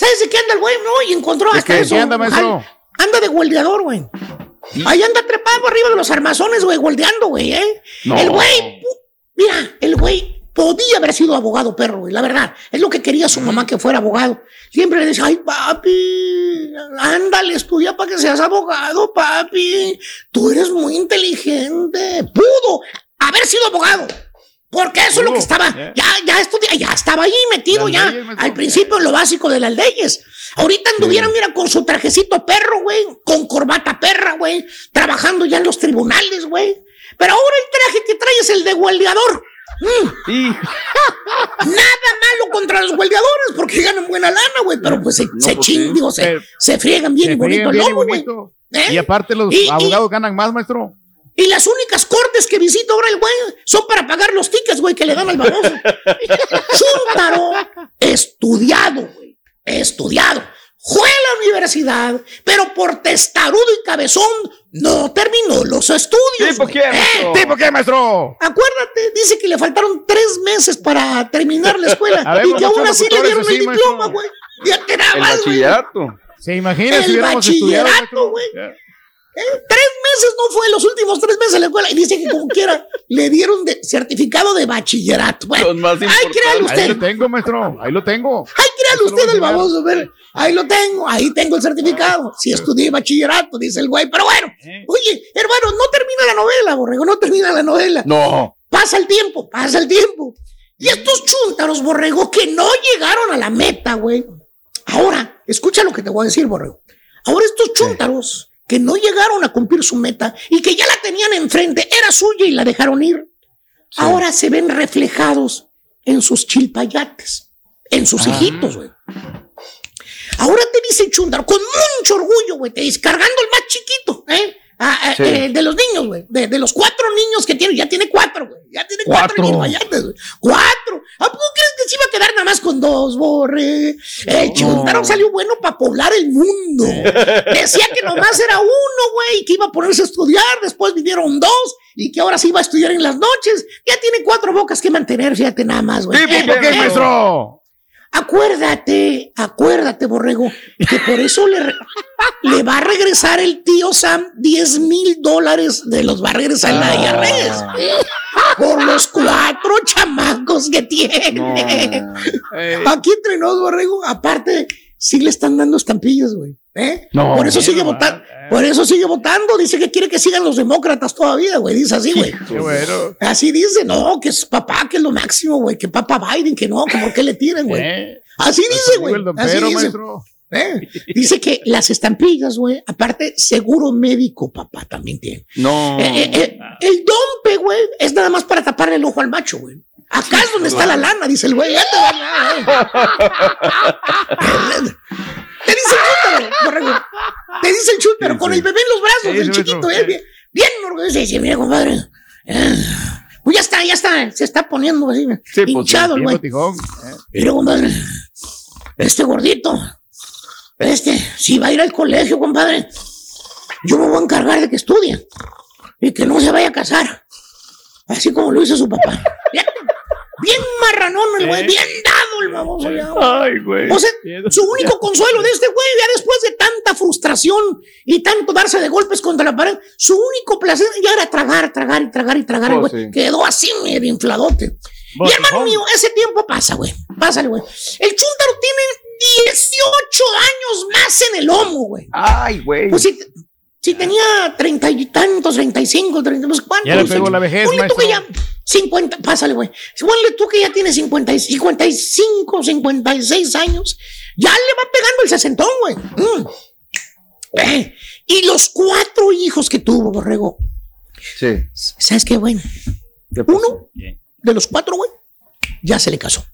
¿Sabes de qué anda el güey? No, y encontró ¿De hasta qué? eso. ¿Qué anda, maestro? Anda de guardeador, güey. Ahí anda trepado arriba de los armazones, güey, guardeando, güey, ¿eh? No. El güey, mira, el güey podía haber sido abogado, perro, güey, la verdad. Es lo que quería su mamá que fuera abogado. Siempre le decía, ay, papi, ándale, estudia para que seas abogado, papi. Tú eres muy inteligente. Pudo haber sido abogado. Porque eso es lo que estaba, ya, ya estudia, ya estaba ahí metido Las ya, al principio en lo básico de las leyes. Ahorita anduvieran, mira, con su trajecito perro, güey, con corbata perra, güey, trabajando ya en los tribunales, güey. Pero ahora el traje que trae es el de guardiador. Mm. Nada malo contra los guardiadores porque ganan buena lana, güey, pero pues se, se pues chin- sí. digo, se, se friegan bien Se y bonito el lomo, güey. ¿Eh? Y aparte los Y- y- abogados ganan más, maestro. Y las únicas cortes que visita ahora el güey son para pagar los tickets, güey, que le dan al baboso. Chúntaro, estudiado, güey, estudiado. Fue a la universidad, pero por testarudo y cabezón no terminó los estudios. ¿Tipo güey. qué, maestro? ¿Tipo qué, maestro? Acuérdate, dice que le faltaron tres meses para terminar la escuela y que aún así le dieron el diploma, güey. Ya te El nada más, güey. bachillerato. ¿Se imagina si El hubiéramos estudiado, bachillerato, güey. ¿Eh? Tres meses no fue los últimos tres meses en la escuela y dice que como quiera le dieron de certificado de bachillerato. Bueno, ay, créalo usted. Ahí lo tengo, maestro. Ahí lo tengo. Ay, créalo usted el baboso. ver. Ahí lo tengo, ahí tengo el certificado. Si estudié bachillerato, dice el güey. Pero bueno, oye, hermano, no termina la novela, borrego, no termina la novela. No. Pasa el tiempo, pasa el tiempo. Y estos chúntaros, borrego, que no llegaron a la meta, güey. Ahora, escucha lo que te voy a decir, borrego. Ahora estos chúntaros que no llegaron a cumplir su meta y que ya la tenían enfrente, era suya y la dejaron ir. Ahora se ven reflejados en sus chilpayates, en sus Ah. hijitos, güey. Ahora te dice Chundar, con mucho orgullo, güey, te dice, cargando el más chiquito, ¿eh? Ah, ah, Sí. eh, de los niños, güey. De, de los cuatro niños que tiene, ya tiene cuatro, güey. Ya tiene cuatro, Cuatro. chilpayates, güey. Cuatro. ¿A poco crees que se iba a quedar nada más con dos, borre? El Chuntaro salió bueno para poblar el mundo. Decía que nomás era uno, güey, que iba a ponerse a estudiar, después vinieron dos y que ahora sí iba a estudiar en las noches. Ya tiene cuatro bocas que mantener, fíjate nada más, güey. ¿Y por qué, Eh, maestro? Acuérdate, acuérdate, borrego, que por eso le, va a regresar el tío Sam 10 mil dólares de los va a regresar la IRS. Por los cuatro chamacos que tiene. Aquí entre nos, borrego, aparte, sí le están dando estampillas, güey. ¿Eh? No. por eso sigue votando, por eso sigue votando. Dice que quiere que sigan los demócratas todavía, güey. Dice así, güey. Bueno. Así dice, no, que es papá, que es lo máximo, güey, que papá Biden, que no, que por qué le tiran, güey. ¿Eh? Así dice, güey. el Así dompero, dice. maestro. ¿Eh? Dice que las estampillas, güey, aparte, seguro médico, papá, también tiene. No. Eh, eh, eh, el dompe, güey, es nada más para taparle el ojo al macho, güey. Acá es donde está la lana, dice el güey. Ya te va nada, Te dice el borrego. Te dice el chúntaro, con el bebé en los brazos, Sí, el chiquito, eh, bien, bien orgulloso. Dice, mira, compadre. eh, Pues ya está, ya está, se está poniendo así, Sí, pues, hinchado el güey. Mira, compadre, este gordito, este, si va a ir al colegio, compadre, yo me voy a encargar de que estudie y que no se vaya a casar, así como lo hizo su papá. Bien, marranón el güey, bien dado el baboso ya. güey. Ay, güey. O sea, su único consuelo de este güey, ya después de tanta frustración y tanto darse de golpes contra la pared, su único placer ya era tragar, tragar y tragar y tragar, Oh, güey. sí. Quedó así medio infladote. Y hermano mío, ese tiempo pasa, güey. Pásale, güey. El chúntaro tiene 18 años más en el lomo, güey. Ay, güey. Pues si, si tenía treinta y tantos, treinta y cinco, treinta no sé cuántos. Ya le pegó la vejez, Ponle tú que ya maestro. 50, pásale, güey. Ponle tú que ya tiene 50, y 55, 56 años. Ya le va pegando el sesentón, güey. Mm. Eh, Y los cuatro hijos que tuvo, Borrego. Sí. ¿Sabes qué, güey? Uno de los cuatro, güey, ya se le casó.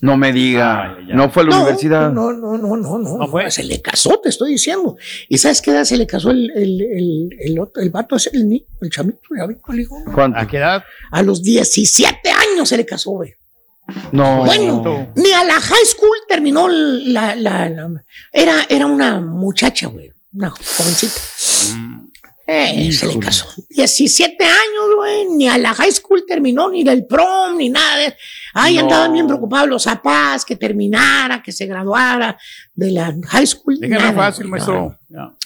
No me diga. No fue a la No, universidad. No, no, no, no, no. Se le casó, te estoy diciendo. ¿Y sabes qué edad se le casó el, el, el, el, otro- el vato ese, el, ni- el chamito, ya vi, el hijo? ¿Cuánto? ¿A qué edad? A los 17 años se le casó, güey. No. Bueno, ni a la high school terminó la, la, la- era, era una muchacha, güey. Una jovencita. Eh, se le casó. 17 años, güey. Ni a la high school terminó, ni del prom, ni nada. de- Ay, No. andaban bien preocupados los papás, que terminara, que se graduara de la high school. Déjalo nada, fácil, güey, maestro. no. Ya.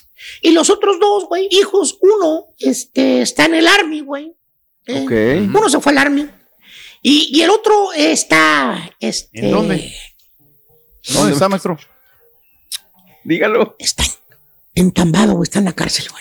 Y los otros dos, güey, hijos, uno este, está en el Army, güey. Eh, Ok. Uno se fue al Army. Y, y el otro está. Este, ¿En dónde? ¿Dónde está, maestro? Dígalo. Está entambado, güey, está en la cárcel, güey.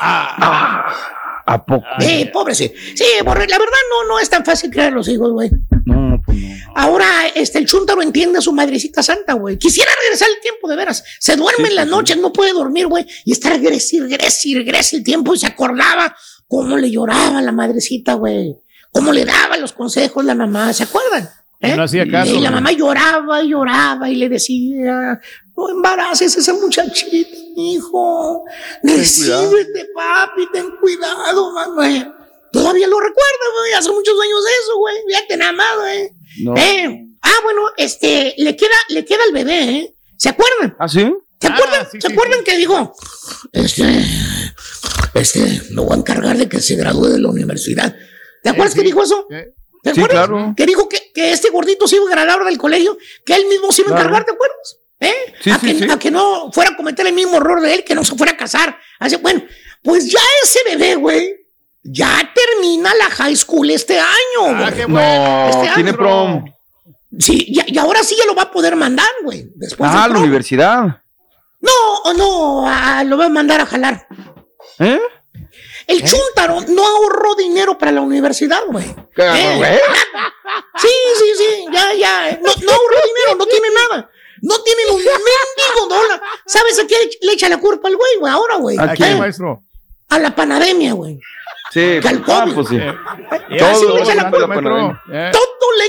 ¿A poco? Sí, pobre, sí. Sí, borre, la verdad no, no es tan fácil crear los hijos, güey. No, pues no. Ahora, este, el chúntaro entiende a su madrecita santa, güey. Quisiera regresar el tiempo, de veras. Se duerme en las noches, no puede dormir, güey. Y está regrese, y regrese el tiempo y se acordaba cómo le lloraba la madrecita, güey. Cómo le daba los consejos la mamá, ¿se acuerdan? Y no hacía caso, Y la mamá lloraba y lloraba y le decía, no embaraces a esa muchachita, hijo. Recíbete, papi, ten cuidado, mamá. Todavía lo recuerdo, güey. Hace muchos años de eso, güey. Fíjate nada más, güey. No. Eh, ah, bueno, este, le queda, le queda el bebé, ¿eh? ¿Se acuerdan? ¿Ah, sí? ¿Se acuerdan? ¿Se acuerdan que dijo? Este, este, me voy a encargar de que se gradúe de la universidad. ¿Te acuerdas que dijo eso? ¿Te Sí, acuerdas? claro. Que dijo que, que este gordito se iba a graduar del colegio, que él mismo se iba a Claro. encargar, ¿te acuerdas? ¿Eh? Sí, a, sí, que, sí. a que no fuera a cometer el mismo error de él, que no se fuera a casar. Así, bueno, Pues ya ese bebé, güey, ya termina la high school este año, Ah, güey. No, Este tiene año. prom. Sí, y, y ahora sí ya lo va a poder mandar, güey. Después Ah, del la universidad. No, no, lo va a mandar a jalar. ¿Eh? El chúntaro no ahorró dinero para la universidad, güey. ¿Qué, Eh, güey? Sí, sí, sí, ya, ya. No, no ahorró dinero, no tiene nada. No tiene un mendigo dólar. ¿Sabes a qué le, echa la culpa al güey, güey? Ahora, güey. ¿A quién, ¿Eh? maestro? A la pandemia, güey. Sí, Que al ah, pues sí. Ya, sí, Todo le echa la la culpa. Eh. Todo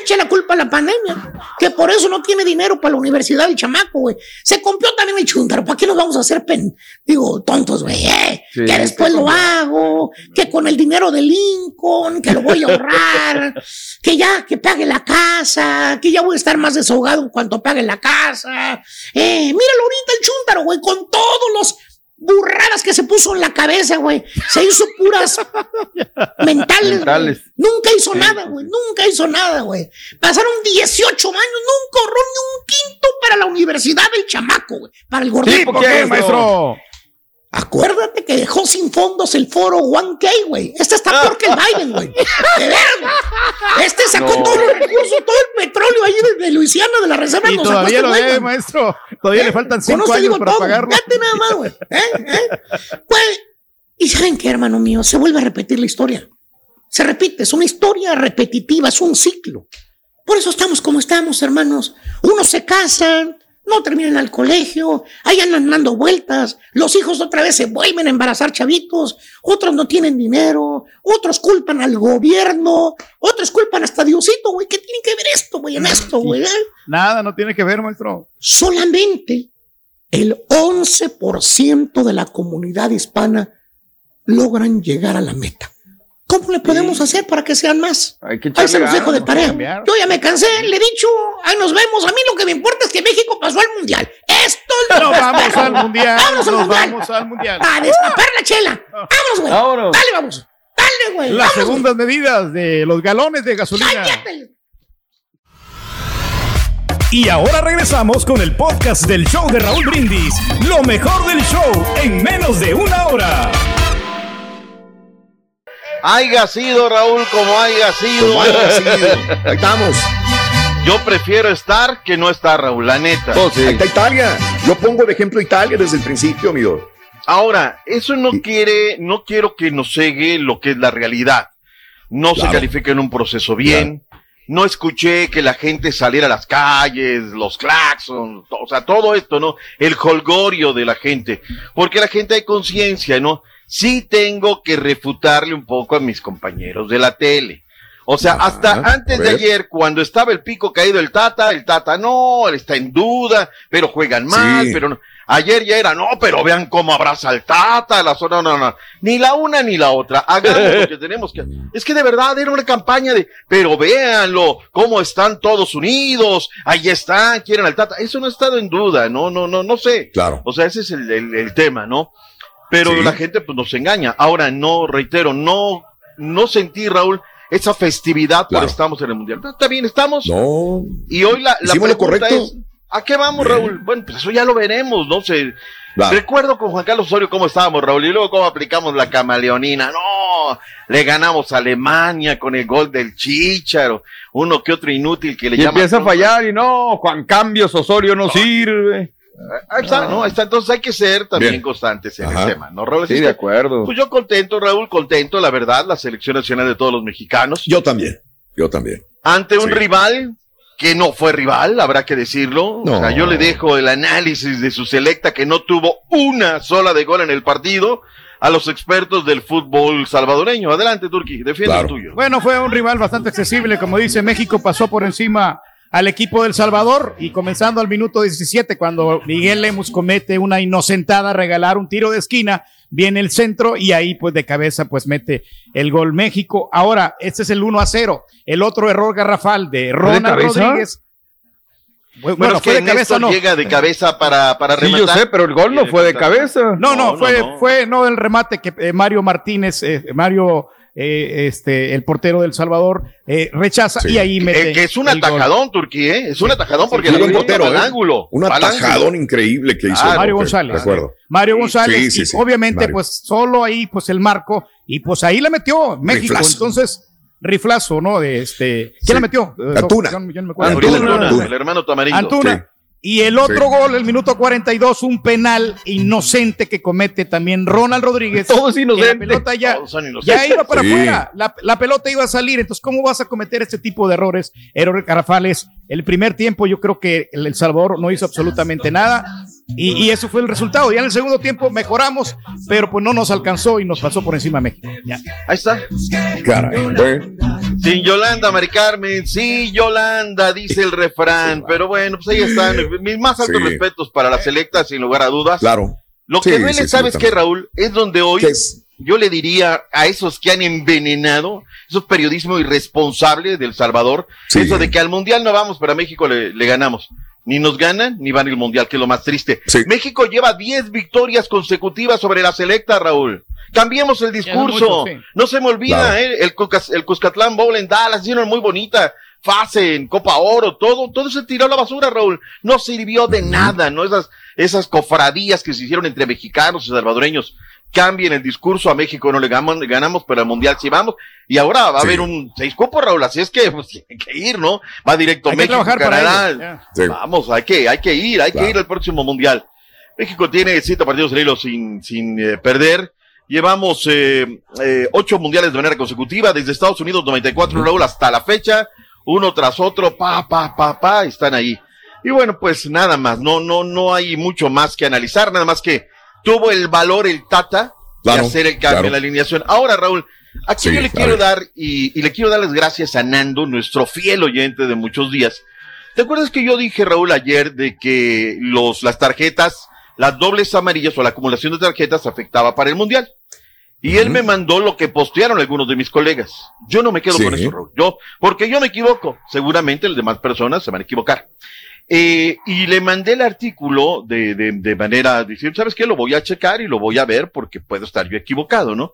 echa la culpa a la pandemia. Que por eso no tiene dinero para la universidad el chamaco, güey. Se compró también el chúntaro. ¿Para qué nos vamos a hacer pen, digo, tontos, güey? eh? Sí, que después lo hago, que con el dinero de Lincoln, que lo voy a ahorrar, que ya, que pague la casa, que ya voy a estar más desahogado en cuanto pague la casa. Eh, míralo ahorita el chúntaro, güey, con todos los burradas que se puso en la cabeza, güey. Se hizo puras mentales. Mentales. Nunca hizo nada, güey. Nunca hizo nada, güey. Pasaron 18 años, nunca ahorró ni un quinto para la universidad del chamaco, güey. Para el gordito. Sí, ¿por qué, maestro? Acuérdate que dejó sin fondos el foro 1K, güey. Este está peor que el Biden, güey. De güey. Este sacó No. todos los recursos, todo el petróleo ahí de, de Luisiana, de la reserva. Y todavía este lo güey. maestro. Todavía le faltan Con cinco años digo para todo. pagarlo. Fíjate nada más, güey. ¿Eh? ¿Eh? ¿y saben qué, hermano mío? Se vuelve a repetir la historia. Se repite, es una historia repetitiva, es un ciclo. Por eso estamos como estamos, hermanos. Unos se casan, no terminan al colegio, ahí andan dando vueltas, los hijos otra vez se vuelven a embarazar chavitos, otros no tienen dinero, otros culpan al gobierno, otros culpan hasta Diosito, güey. ¿Qué tiene que ver esto, güey, en esto, güey? eh? Nada, no tiene que ver, maestro. solamente el 11% de la comunidad hispana logran llegar a la meta. ¿Cómo le podemos hacer para que sean más? Hay que Ahí se los dejo de tarea. Yo ya me cansé, le he dicho, ahí nos vemos. A mí lo que me importa es que México pasó al mundial. Esto es lo que vamos espero. al mundial. Vámonos al mundial. vamos al mundial. A destapar la chela. Vámonos, güey. Vámonos. Dale, vamos. Dale, güey. Las Vámonos, segundas medidas de los galones de gasolina. Y ahora regresamos con el podcast del show de Raúl Brindis. Lo mejor del show en menos de una hora. Haiga sido, Raúl, como haya sido. Como haya sido. Ahí estamos. Yo prefiero estar que no estar, Raúl, la neta. Ahí está Italia. Yo pongo de ejemplo Italia desde el principio, amigo. Ahora, eso no quiere, no quiero que nos cegue lo que es la realidad. No se califica en un proceso bien. No escuché que la gente saliera a las calles, los claxons, o sea, todo esto, ¿no? El holgorio de la gente. Porque la gente hay conciencia, ¿no? Sí tengo que refutarle un poco a mis compañeros de la tele. O sea, hasta antes de ayer, cuando estaba el pico caído el Tata, el Tata no, él está en duda, pero juegan mal, Sí. pero no. Ayer ya era, no, pero vean cómo abraza al Tata, la zona, no, no, ni la una ni la otra. Hagamos lo que tenemos que. Es que de verdad era una campaña de, pero véanlo, cómo están todos unidos, ahí están, quieren al Tata. Eso no ha estado en duda, no, no, no, no sé. Claro. O sea, ese es el, el- el tema, ¿no? Pero Sí. la gente pues nos engaña. Ahora, no, reitero, no, no sentí, Raúl, esa festividad Claro. por estamos en el Mundial. Está bien, estamos. No. Y hoy la, la lo pregunta correcto. es, ¿a qué vamos, Raúl? Bueno, pues eso ya lo veremos, ¿no? sé Claro. Recuerdo con Juan Carlos Osorio cómo estábamos, Raúl, y luego cómo aplicamos la camaleonina. No, le ganamos a Alemania con el gol del Chicharo, uno que otro inútil que le Y llama. empieza a fallar y no, Juan Cambios Osorio no sirve. Ahí está, ¿no? Ahí está. Entonces hay que ser también Bien. constantes en Ajá. el tema, ¿no, Raúl? Sí, de acuerdo. Pues yo contento, Raúl, contento, la verdad, la selección nacional de todos los mexicanos. Yo también. Yo también. Ante un Sí. rival que no fue rival, habrá que decirlo. No. O sea, yo le dejo el análisis de su selecta que no tuvo una sola de gol en el partido a los expertos del fútbol salvadoreño. Adelante, Turki, defiende el tuyo. Bueno, fue un rival bastante accesible. Como dice, México pasó por encima al equipo del Salvador y comenzando al minuto 17, cuando Miguel Lemus comete una inocentada, regalar un tiro de esquina, viene el centro y ahí pues de cabeza pues mete el gol México. Ahora, este es el 1 a 0. El otro error garrafal de Ronald? Rodríguez. Bueno, Bueno, es fue que de cabeza, no. llega de cabeza para, para Sí, yo rematar. sé, pero el gol no fue de cabeza. No, no, No, fue, no, no. fue no el remate que eh, Mario Martínez, eh, Mario eh, este, el portero del Salvador eh, rechaza y ahí mete. Eh, que es un atajadón, Turquía, ¿eh? Es un atajadón porque Sí, un portero, al ¿eh? ángulo. Un atajadón ángulo. increíble que hizo. Ah, Mario González. De acuerdo. Mario González, Sí, sí, y obviamente, Mario. pues solo ahí, pues el marco, y pues ahí la metió México. Riflazo. Entonces, riflazo, ¿no? De este. ¿Quién Sí. la metió? Antuna. yo no- yo no me acuerdo. Antuna, Antuna. el hermano Tamarindo. Antuna. Y el otro Sí. gol, el minuto 42, un penal inocente que comete también Ronald Rodríguez. Todo es inocente. Que La pelota ya, Todos son inocentes. ya iba para Sí. afuera. La, la pelota iba a salir. Entonces, ¿cómo vas a cometer este tipo de errores? Errores garrafales. El primer tiempo, yo creo que el El Salvador no hizo absolutamente nada. Y, y eso fue el resultado. Ya en el segundo tiempo mejoramos, pero pues no nos alcanzó y nos pasó por encima México. Ya. Ahí está. Caray. Sin Yolanda, Mari Carmen, sí, Yolanda, dice el refrán. Pero bueno, pues ahí están. Mis más altos Sí. respetos para la selecta, sin lugar a dudas. Claro. Lo que Sí, duele, sí, ¿sabes qué. Raúl? Es donde hoy yo le diría a esos que han envenenado, esos periodismo irresponsables del Salvador, Sí. eso de que al Mundial no vamos, pero a México le, le ganamos. Ni nos ganan, ni van al Mundial, que es lo más triste. Sí. México lleva 10 victorias consecutivas sobre la selecta, Raúl. Cambiemos el discurso. mucho, sí. No se me olvida, Claro. ¿eh? el, Cucas- el Cuscatlán Bowl en Dallas, hicieron muy bonita fase en Copa Oro, todo, todo se tiró a la basura, Raúl. No sirvió de nada, ¿no? Esas, esas cofradías que se hicieron entre mexicanos y salvadoreños. Cambien el discurso, a México no le ganamos, le ganamos pero al Mundial sí vamos. Y ahora va a Sí. haber un seis cupos, Raúl, así es que pues, hay que ir, ¿no? Va directo Hay México, Canadá. Sí. Vamos, hay que, hay que ir, hay Claro. que ir al próximo Mundial. México tiene siete partidos en hilo sin, sin eh, perder. Llevamos eh, eh, ocho mundiales de manera consecutiva, desde Estados Unidos 94, Raúl, hasta la fecha, uno tras otro, pa, pa, pa, pa, están ahí. Y bueno, pues nada más, no, no, no hay mucho más que analizar, nada más que tuvo el valor el Tata Claro, de hacer el cambio claro. en la alineación. Ahora, Raúl, aquí Sí, yo le quiero dar, y, y le quiero dar las gracias a Nando, nuestro fiel oyente de muchos días. ¿Te acuerdas que yo dije, Raúl, ayer de que los, las tarjetas, las dobles amarillas o la acumulación de tarjetas afectaba para el Mundial? Y él me mandó lo que postearon algunos de mis colegas. Yo no me quedo Sí. con eso, Raúl. Yo, porque yo me equivoco. Seguramente las demás personas se van a equivocar. Eh, y le mandé el artículo de, de, de manera, decir, ¿sabes qué? Lo voy a checar y lo voy a ver porque puedo estar yo equivocado, ¿no?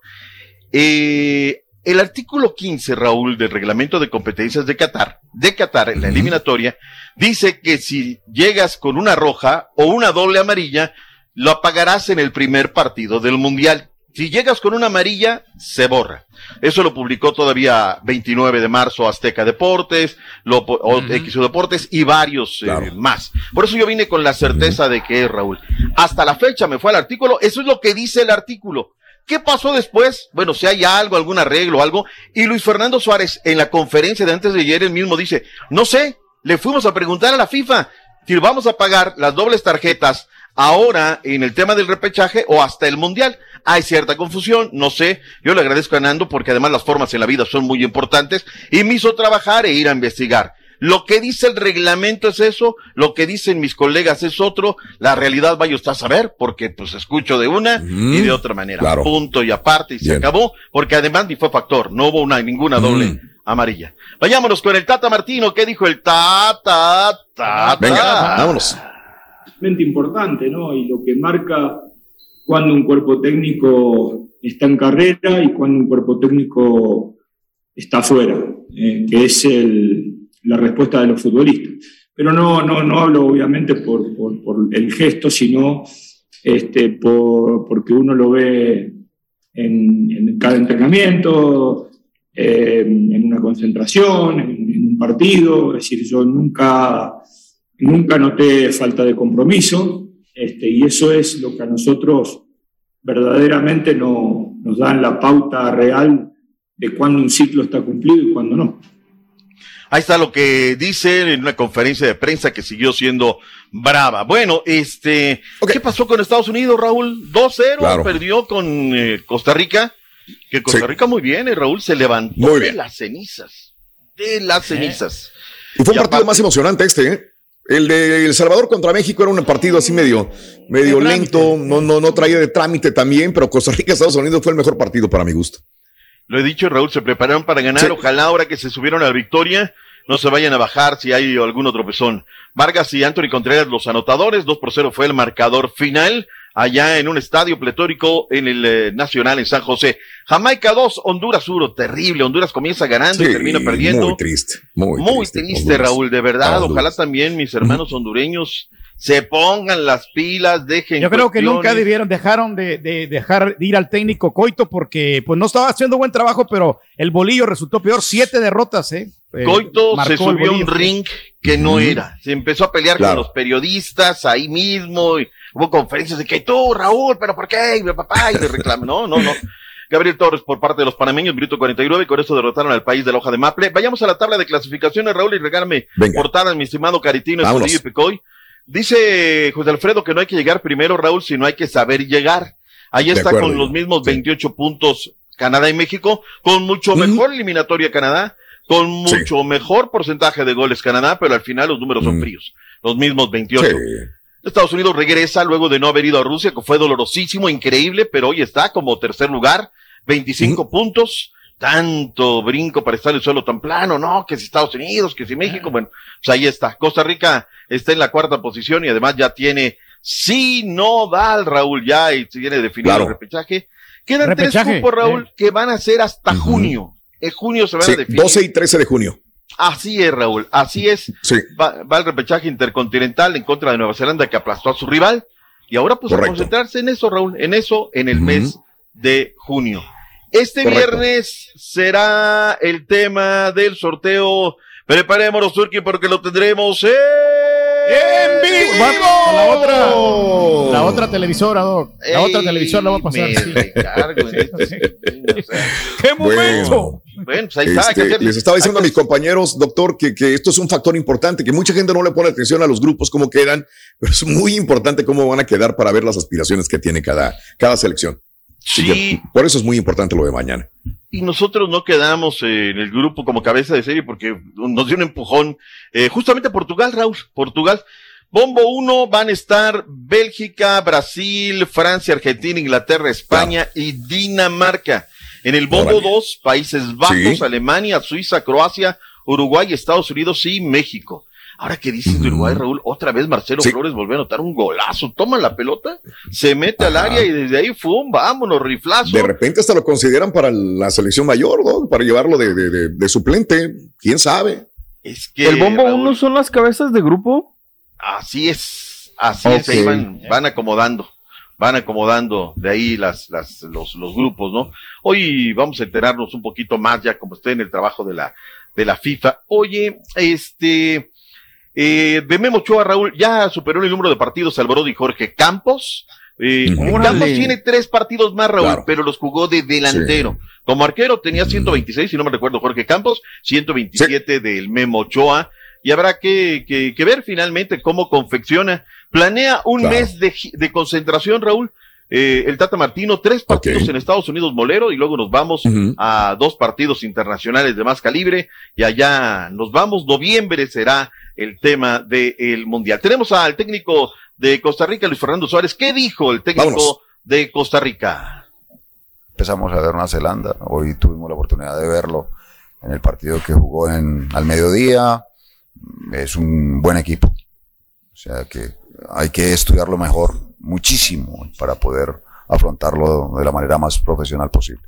Eh, el artículo 15, Raúl, del reglamento de competencias de Qatar, de Qatar en la eliminatoria, dice que si llegas con una roja o una doble amarilla, lo apagarás en el primer partido del Mundial. Si llegas con una amarilla, se borra. Eso lo publicó todavía 29 de marzo Azteca Deportes, lo, Deportes y varios eh, más. Por eso yo vine con la certeza de que es Raúl. Hasta la fecha me fue al artículo, eso es lo que dice el artículo. ¿Qué pasó después? Bueno, si hay algo, algún arreglo, algo. Y Luis Fernando Suárez, en la conferencia de antes de ayer, él mismo dice, no sé, le fuimos a preguntar a la FIFA si vamos a pagar las dobles tarjetas ahora en el tema del repechaje o hasta el mundial. Hay cierta confusión, no sé. Yo le agradezco a Nando porque además las formas en la vida son muy importantes y me hizo trabajar e ir a investigar. Lo que dice el reglamento es eso, lo que dicen mis colegas es otro, la realidad vaya usted a saber, porque pues escucho de una y de otra manera. claro. Punto y aparte y se acabó, porque además ni fue factor, no hubo una, ninguna doble Mm. amarilla. Vayámonos con el Tata Martino, ¿qué dijo el Tata? Tata. Venga, vámonos. importante, ¿no? Y lo que marca cuando un cuerpo técnico está en carrera y cuando un cuerpo técnico está fuera, eh, que es el- la respuesta de los futbolistas. Pero no, no, no hablo obviamente por, por- por el gesto, sino este, por, porque uno lo ve en, en cada entrenamiento, eh, en una concentración, en, en un partido. Es decir, yo nunca, nunca noté falta de compromiso este, y eso es lo que a nosotros verdaderamente no, nos dan la pauta real de cuándo un ciclo está cumplido y cuándo no. Ahí está lo que dice en una conferencia de prensa que siguió siendo brava. Bueno, este, ¿qué pasó con Estados Unidos, Raúl? 2-0, Claro. perdió con eh, Costa Rica, que Costa Sí. Rica muy bien, eh, Raúl se levantó Muy de las cenizas, de las cenizas. Y fue un Y partido aparte- más emocionante este, ¿eh? El de El Salvador contra México era un partido así medio, medio De lento, no, no, no traía de trámite también, pero Costa Rica, Estados Unidos fue el mejor partido para mi gusto. Lo he dicho, Raúl, se prepararon para ganar. Sí. Ojalá ahora que se subieron a la victoria no se vayan a bajar si hay algún tropezón. Vargas y Anthony Contreras, los anotadores, 2 por 0 fue el marcador final. Allá en un estadio pletórico en el eh, Nacional en San José. Jamaica 2, Honduras 1, terrible. Honduras comienza ganando y termina perdiendo. Muy triste, muy, Muy triste, Raúl, de verdad. Ojalá también mis hermanos hondureños se pongan las pilas, dejen. Yo creo que nunca debieron, dejaron de, de dejar de ir al técnico Coito porque pues no estaba haciendo buen trabajo, pero el bolillo resultó peor, siete derrotas, ¿eh? Eh, Coito se subió a un ring que no era. Se empezó a pelear Claro. con los periodistas ahí mismo. Y hubo conferencias de que tú, Raúl, pero ¿por qué? Y mi papá, y le reclama. No, no, no. Gabriel Torres por parte de los panameños, minuto 49, y con eso derrotaron al país de la hoja de Maple. Vayamos a la tabla de clasificaciones, Raúl, y regálame portadas, mi estimado Caritino. Escudillo y Picoy. Dice José Alfredo que no hay que llegar primero, Raúl, sino hay que saber llegar. Ahí está acuerdo, con los mismos 28 puntos Canadá y México, con mucho mejor eliminatoria Canadá, con mucho mejor porcentaje de goles Canadá, pero al final los números son fríos. Los mismos 28. Estados Unidos regresa luego de no haber ido a Rusia, que fue dolorosísimo, increíble, pero hoy está como tercer lugar, 25 puntos. Tanto brinco para estar en el suelo tan plano, no, que si Estados Unidos, que si México, bueno, pues ahí está. Costa Rica está en la cuarta posición y además ya tiene sinodal, Raúl, ya y se viene definido Claro. el repechaje. Quedan Repechaje, tres cupos, Raúl, que van a ser hasta junio. En junio se van Sí, a definir. 12 y 13 de junio. Así es, Raúl, así es. Va, va el repechaje intercontinental en contra de Nueva Zelanda que aplastó a su rival. Y ahora pues a concentrarse en eso, Raúl, en eso en el mes de junio. Este Correcto. viernes será el tema del sorteo. Preparémonos, Turki, porque lo tendremos en vivo. Va- a la otra, la otra televisora, Doc. La otra televisora la va a pasar. me sí. en esto. ¡Qué momento! Bueno, pues ahí está. Este, que les estaba diciendo a mis compañeros, doctor, que, que esto es un factor importante, que mucha gente no le pone atención a los grupos, cómo quedan, pero es muy importante cómo van a quedar para ver las aspiraciones que tiene cada, cada selección. Que por eso es muy importante lo de mañana. Y nosotros no quedamos eh, en el grupo como cabeza de serie porque nos dio un empujón. Eh, justamente Portugal, Raúl, Portugal. Bombo 1 van a estar Bélgica, Brasil, Francia, Argentina, Inglaterra, España y Dinamarca. En el bombo 2, Países Bajos, Sí. Alemania, Suiza, Croacia, Uruguay, Estados Unidos y México. Ahora que dices de Uruguay, Raúl, otra vez Marcelo Flores volvió a anotar un golazo. Toma la pelota, se mete al área y desde ahí, ¡fum! Vámonos, riflazo. De repente hasta lo consideran para la selección mayor, ¿no? Para llevarlo de, de- de- de suplente. ¿Quién sabe? Es ¿El bombo 1 son las cabezas de grupo? Así es, así es, ahí Ok. van, van acomodando, van acomodando de ahí las, las, los, los grupos, ¿no? Hoy vamos a enterarnos un poquito más ya como esté en el trabajo de la, de la FIFA. Oye, este, eh, de Memo Ochoa, Raúl, ya superó el número de partidos Alvarado y Jorge Campos. Eh. Campos tiene tres partidos más, Raúl, Claro. pero los jugó de delantero. Como arquero tenía 126, si no me recuerdo, Jorge Campos, 127 del Memo Ochoa. Y habrá que, que, que ver finalmente cómo confecciona. Planea un Claro. mes de, de concentración, Raúl. Eh, el Tata Martino, tres partidos en Estados Unidos, Molero, y luego nos vamos a dos partidos internacionales de más calibre, y allá nos vamos. Noviembre será el tema del Mundial. Tenemos al técnico de Costa Rica, Luis Fernando Suárez. ¿Qué dijo el técnico Vámonos. de Costa Rica? Empezamos a ver Nueva Zelanda. Hoy tuvimos la oportunidad de verlo en el partido que jugó en, al mediodía. Es un buen equipo. O sea que hay que estudiarlo mejor, muchísimo, para poder afrontarlo de la manera más profesional posible.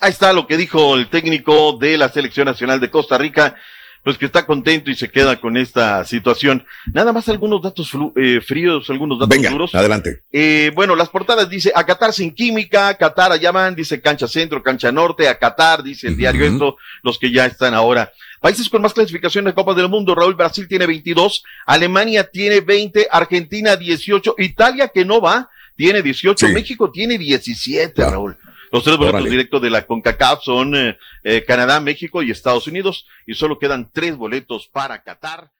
Ahí está lo que dijo el técnico de la Selección Nacional de Costa Rica, pues que está contento y se queda con esta situación. Nada más algunos datos eh, fríos, algunos datos Venga, duros. adelante. Eh, bueno, las portadas dice a Qatar sin química, Qatar allá van, dice cancha centro, cancha norte, a Qatar, dice el diario esto, los que ya están ahora. Países con más clasificación de Copa del Mundo, Raúl, Brasil tiene 22, Alemania tiene 20, Argentina 18, Italia que no va, tiene 18, México tiene 17, Raúl. Los tres boletos Órale. directos de la CONCACAF son eh, eh, Canadá, México y Estados Unidos, y solo quedan tres boletos para Qatar.